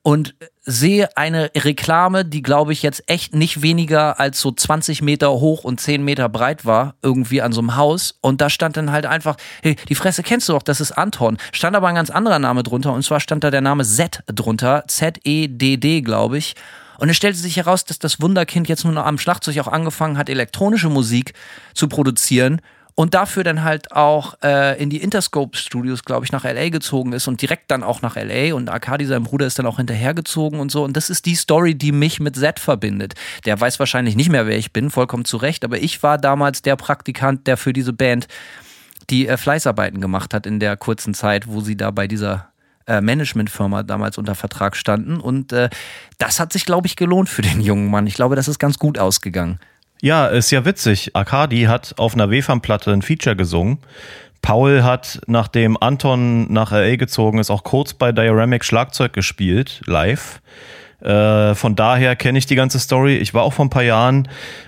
und sehe eine Reklame, die glaube ich jetzt echt nicht weniger als so 20 Meter hoch und 10 Meter breit war, irgendwie an so einem Haus. Und da stand dann halt einfach, hey, die Fresse kennst du doch, das ist Anton. Stand aber ein ganz anderer Name drunter und zwar stand da der Name Z drunter, Z-E-D-D, glaube ich. Und es stellte sich heraus, dass das Wunderkind jetzt nur noch am Schlagzeug auch angefangen hat, elektronische Musik zu produzieren und dafür dann halt auch äh, in die Interscope Studios, glaube ich, nach LA gezogen ist und direkt dann auch nach LA und Arkadi, sein Bruder, ist dann auch hinterhergezogen und so. Und das ist die Story, die mich mit Z verbindet. Der weiß wahrscheinlich nicht mehr, wer ich bin, vollkommen zu Recht, aber ich war damals der Praktikant, der für diese Band die äh, Fleißarbeiten gemacht hat in der kurzen Zeit, wo sie da bei dieser äh, Managementfirma damals unter Vertrag standen. Und äh, das hat sich, glaube ich, gelohnt für den jungen Mann. Ich glaube, das ist ganz gut ausgegangen. Ja, ist ja witzig. Akadi hat auf einer WFAM-Platte ein Feature gesungen. Paul hat, nachdem Anton nach LA gezogen ist, auch kurz bei Dioramic Schlagzeug gespielt, live. Äh, von daher kenne ich die ganze Story. Ich war auch vor ein paar Jahren,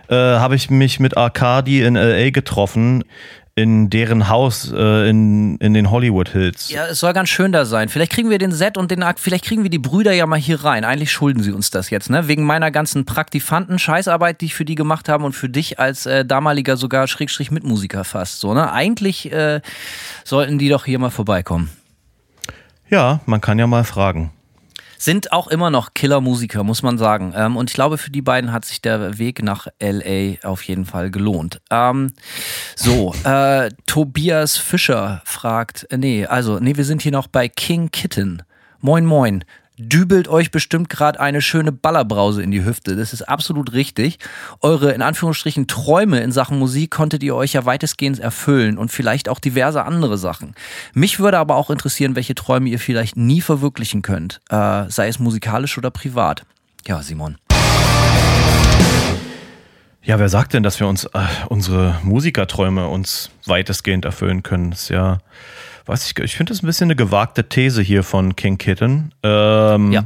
äh, habe ich mich mit Arcadi in LA getroffen in deren Haus äh, in, in den Hollywood Hills. Ja, es soll ganz schön da sein. Vielleicht kriegen wir den Set und den vielleicht kriegen wir die Brüder ja mal hier rein. Eigentlich schulden sie uns das jetzt, ne? Wegen meiner ganzen Praktifanten Scheißarbeit, die ich für die gemacht habe und für dich als äh, damaliger sogar Schrägstrich Mitmusiker fast so, ne? Eigentlich äh, sollten die doch hier mal vorbeikommen. Ja, man kann ja mal fragen sind auch immer noch Killer-Musiker, muss man sagen. Ähm, und ich glaube, für die beiden hat sich der Weg nach LA auf jeden Fall gelohnt. Ähm, so, äh, (laughs) Tobias Fischer fragt, äh, nee, also, nee, wir sind hier noch bei King Kitten. Moin, moin dübelt euch bestimmt gerade eine schöne Ballerbrause in die Hüfte. Das ist absolut richtig. Eure in Anführungsstrichen Träume in Sachen Musik konntet ihr euch ja weitestgehend erfüllen und vielleicht auch diverse andere Sachen. Mich würde aber auch interessieren, welche Träume ihr vielleicht nie verwirklichen könnt, äh, sei es musikalisch oder privat. Ja, Simon. Ja, wer sagt denn, dass wir uns äh, unsere Musikerträume uns weitestgehend erfüllen können? Das ist ja weiß ich, ich finde das ein bisschen eine gewagte These hier von King Kitten. Ähm, Ja,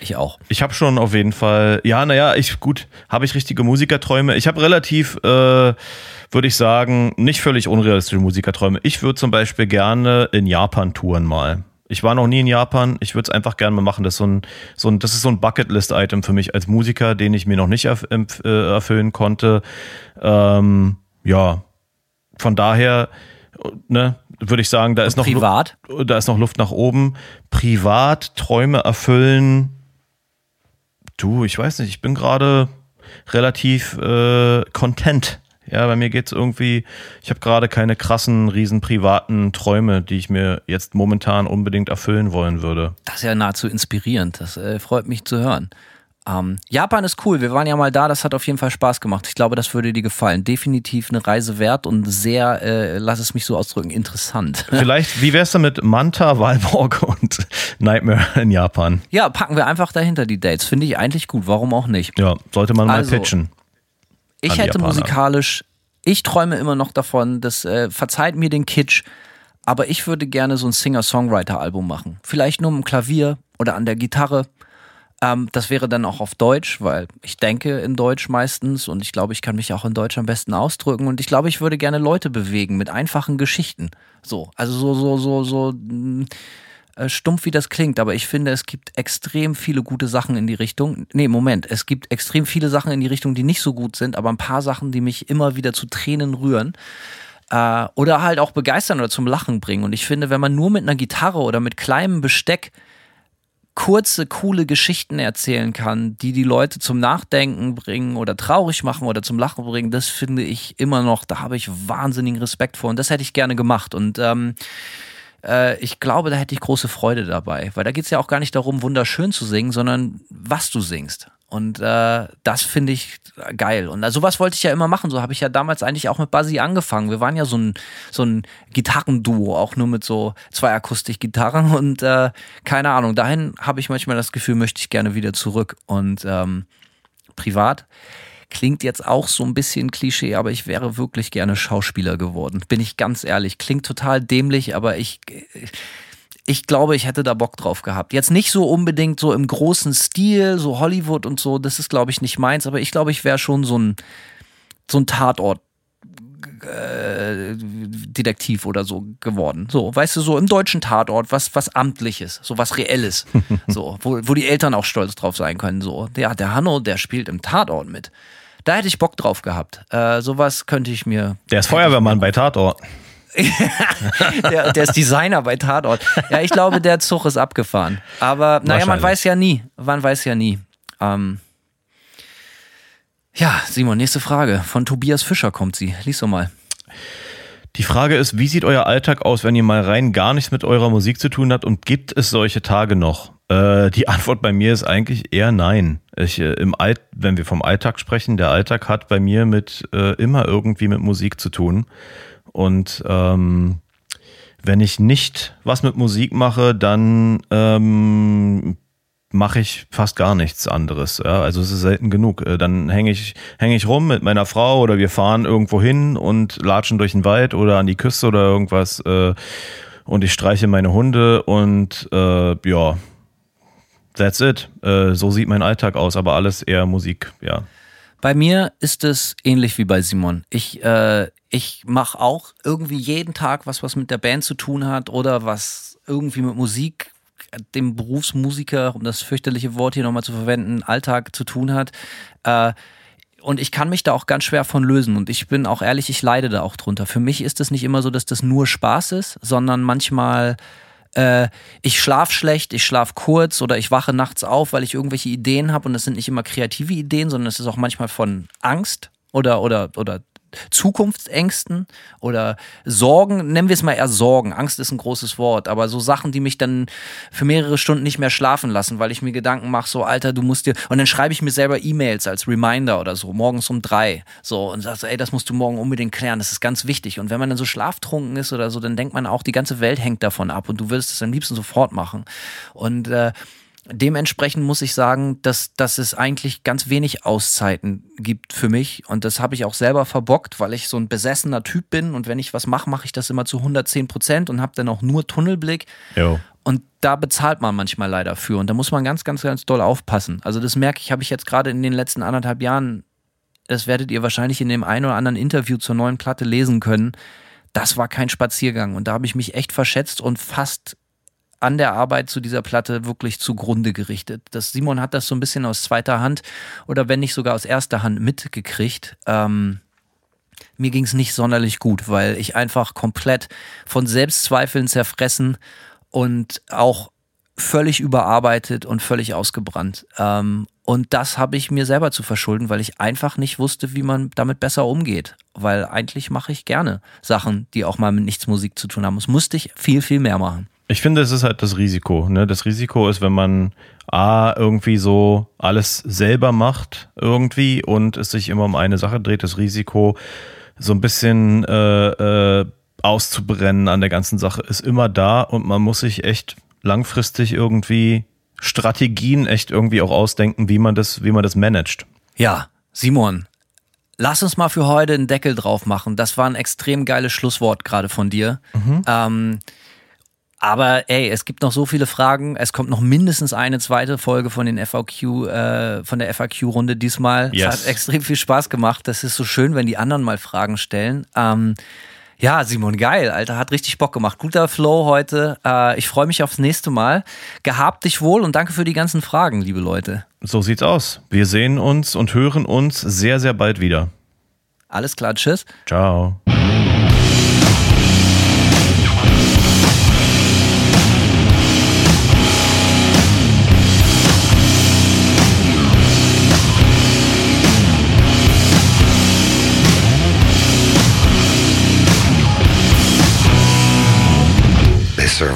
ich auch. Ich habe schon auf jeden Fall, ja, naja, ich, gut, habe ich richtige Musikerträume. Ich habe relativ, äh, würde ich sagen, nicht völlig unrealistische Musikerträume. Ich würde zum Beispiel gerne in Japan touren mal. Ich war noch nie in Japan. Ich würde es einfach gerne mal machen. Das ist so ein, so ein, das ist so ein Bucketlist-Item für mich als Musiker, den ich mir noch nicht erf äh, erfüllen konnte. Ähm, ja, von daher, ne, würde ich sagen, da ist noch Lu- Privat? da ist noch Luft nach oben. Privat, Träume erfüllen. Du, ich weiß nicht, ich bin gerade relativ äh, content. Ja, bei mir geht's irgendwie, ich habe gerade keine krassen, riesen privaten Träume, die ich mir jetzt momentan unbedingt erfüllen wollen würde. Das ist ja nahezu inspirierend. Das äh, freut mich zu hören. Ähm, Japan ist cool. Wir waren ja mal da. Das hat auf jeden Fall Spaß gemacht. Ich glaube, das würde dir gefallen. Definitiv eine Reise wert und sehr, äh, lass es mich so ausdrücken, interessant. (laughs) Vielleicht, wie wär's denn mit Manta, Walborg und Nightmare in Japan? ja, packen wir einfach dahinter die Dates. Finde ich eigentlich gut. Warum auch nicht? Ja, sollte man mal Also, pitchen. Ich hätte Japaner. musikalisch, ich träume immer noch davon, das äh, verzeiht mir den Kitsch, aber ich würde gerne so ein Singer-Songwriter-Album machen. Vielleicht nur im Klavier oder an der Gitarre. Ähm, das wäre dann auch auf Deutsch, weil ich denke in Deutsch meistens und ich glaube, ich kann mich auch in Deutsch am besten ausdrücken und ich glaube, ich würde gerne Leute bewegen mit einfachen Geschichten. So, also so, so, so, so mh, äh, stumpf wie das klingt, aber ich finde, es gibt extrem viele gute Sachen in die Richtung. Nee, Moment, es gibt extrem viele Sachen in die Richtung, die nicht so gut sind, aber ein paar Sachen, die mich immer wieder zu Tränen rühren. Äh, oder halt auch begeistern oder zum Lachen bringen. Und ich finde, wenn man nur mit einer Gitarre oder mit kleinem Besteck kurze, coole Geschichten erzählen kann, die die Leute zum Nachdenken bringen oder traurig machen oder zum Lachen bringen, das finde ich immer noch, da habe ich wahnsinnigen Respekt vor und das hätte ich gerne gemacht. Und ähm, äh, ich glaube, da hätte ich große Freude dabei, weil da geht es ja auch gar nicht darum, wunderschön zu singen, sondern was du singst. Und äh, das finde ich geil. Und also sowas wollte ich ja immer machen. So habe ich ja damals eigentlich auch mit Buzzy angefangen. Wir waren ja so ein, so ein Gitarrenduo, auch nur mit so zwei Akustikgitarren. (laughs) Und äh, keine Ahnung, dahin habe ich manchmal das Gefühl, möchte ich gerne wieder zurück. Und ähm, privat klingt jetzt auch so ein bisschen Klischee, aber ich wäre wirklich gerne Schauspieler geworden. Bin ich ganz ehrlich. Klingt total dämlich, aber ich, ich glaube, ich hätte da Bock drauf gehabt. Jetzt nicht so unbedingt so im großen Stil, so Hollywood und so, das ist, glaube ich, nicht meins, aber ich glaube, ich wäre schon so ein, so ein Tatort. äh, Detektiv oder so geworden. So, weißt du, so im deutschen Tatort, was, was Amtliches, so was Reelles. (laughs) so, wo, wo die Eltern auch stolz drauf sein können. So, ja, der Hanno, der spielt im Tatort mit. Da hätte ich Bock drauf gehabt. Äh, sowas könnte ich mir. Der ist Feuerwehrmann bei Tatort. (laughs) Der, der ist Designer bei Tatort. Ja, ich glaube, der Zug ist abgefahren. Aber naja, man weiß ja nie. Man weiß ja nie. Ähm, ja, Simon, nächste Frage. Von Tobias Fischer kommt sie. Lies doch mal. Die Frage ist, wie sieht euer Alltag aus, wenn ihr mal rein gar nichts mit eurer Musik zu tun habt und gibt es solche Tage noch? Äh, die (laughs) Antwort bei mir ist eigentlich eher nein. Ich, äh, im Alt, wenn wir vom Alltag sprechen, der Alltag hat bei mir mit äh, immer irgendwie mit Musik zu tun. Und ähm, wenn ich nicht was mit Musik mache, dann ähm, mache ich fast gar nichts anderes. Ja? Also es ist selten genug. Äh, Dann hänge ich, hänge ich rum mit meiner Frau oder wir fahren irgendwo hin und latschen durch den Wald oder an die Küste oder irgendwas äh, und ich streiche meine Hunde und äh, ja, that's it. Äh, so sieht mein Alltag aus, aber alles eher Musik, ja. Bei mir ist es ähnlich wie bei Simon. Ich, äh, ich mache auch irgendwie jeden Tag was, was mit der Band zu tun hat oder was irgendwie mit Musik, dem Berufsmusiker, um das fürchterliche Wort hier nochmal zu verwenden, Alltag zu tun hat. Äh, und ich kann mich da auch ganz schwer von lösen. Und ich bin auch ehrlich, ich leide da auch drunter. Für mich ist es nicht immer so, dass das nur Spaß ist, sondern manchmal äh, ich schlaf schlecht, ich schlaf kurz oder ich wache nachts auf, weil ich irgendwelche Ideen habe und das sind nicht immer kreative Ideen, sondern es ist auch manchmal von Angst oder oder oder Zukunftsängsten oder Sorgen, nennen wir es mal eher Sorgen. Angst ist ein großes Wort, aber so Sachen, die mich dann für mehrere Stunden nicht mehr schlafen lassen, weil ich mir Gedanken mache, so Alter, du musst dir und dann schreibe ich mir selber E-Mails als Reminder oder so morgens um drei, so und sag so, ey, das musst du morgen unbedingt klären, das ist ganz wichtig. Und wenn man dann so schlaftrunken ist oder so, dann denkt man auch, die ganze Welt hängt davon ab und du willst es am liebsten sofort machen. Und äh, dementsprechend muss ich sagen, dass, dass es eigentlich ganz wenig Auszeiten gibt für mich. Und das habe ich auch selber verbockt, weil ich so ein besessener Typ bin. Und wenn ich was mache, mache ich das immer zu 110 Prozent und habe dann auch nur Tunnelblick. Jo. Und da bezahlt man manchmal leider für. Und da muss man ganz, ganz, ganz doll aufpassen. Also das merke ich, habe ich jetzt gerade in den letzten anderthalb Jahren, das werdet ihr wahrscheinlich in dem einen oder anderen Interview zur neuen Platte lesen können. Das war kein Spaziergang. Und da habe ich mich echt verschätzt und fast an der Arbeit zu dieser Platte wirklich zugrunde gerichtet. Das Simon hat das so ein bisschen aus zweiter Hand oder wenn nicht sogar aus erster Hand mitgekriegt. Ähm, mir ging es nicht sonderlich gut, weil ich einfach komplett von Selbstzweifeln zerfressen und auch völlig überarbeitet und völlig ausgebrannt. Ähm, und das habe ich mir selber zu verschulden, weil ich einfach nicht wusste, wie man damit besser umgeht. Weil eigentlich mache ich gerne Sachen, die auch mal mit nichts Musik zu tun haben. Das musste ich viel, viel mehr machen. Ich finde, es ist halt das Risiko. Ne? Das Risiko ist, wenn man A, irgendwie so alles selber macht irgendwie und es sich immer um eine Sache dreht, das Risiko so ein bisschen äh, äh, auszubrennen an der ganzen Sache ist immer da und man muss sich echt langfristig irgendwie Strategien echt irgendwie auch ausdenken, wie man das, wie man das managt. Ja, Simon, lass uns mal für heute einen Deckel drauf machen. Das war ein extrem geiles Schlusswort gerade von dir. Ähm, aber ey, es gibt noch so viele Fragen. Es kommt noch mindestens eine zweite Folge von den FAQ, äh, von der FAQ-Runde diesmal. Yes. Es hat extrem viel Spaß gemacht. Das ist so schön, wenn die anderen mal Fragen stellen. Ähm, ja, Simon, geil, Alter, hat richtig Bock gemacht. Guter Flow heute. Äh, ich freue mich aufs nächste Mal. Gehabt dich wohl und danke für die ganzen Fragen, liebe Leute. So sieht's aus. Wir sehen uns und hören uns sehr, sehr bald wieder. Alles klar, tschüss. Ciao.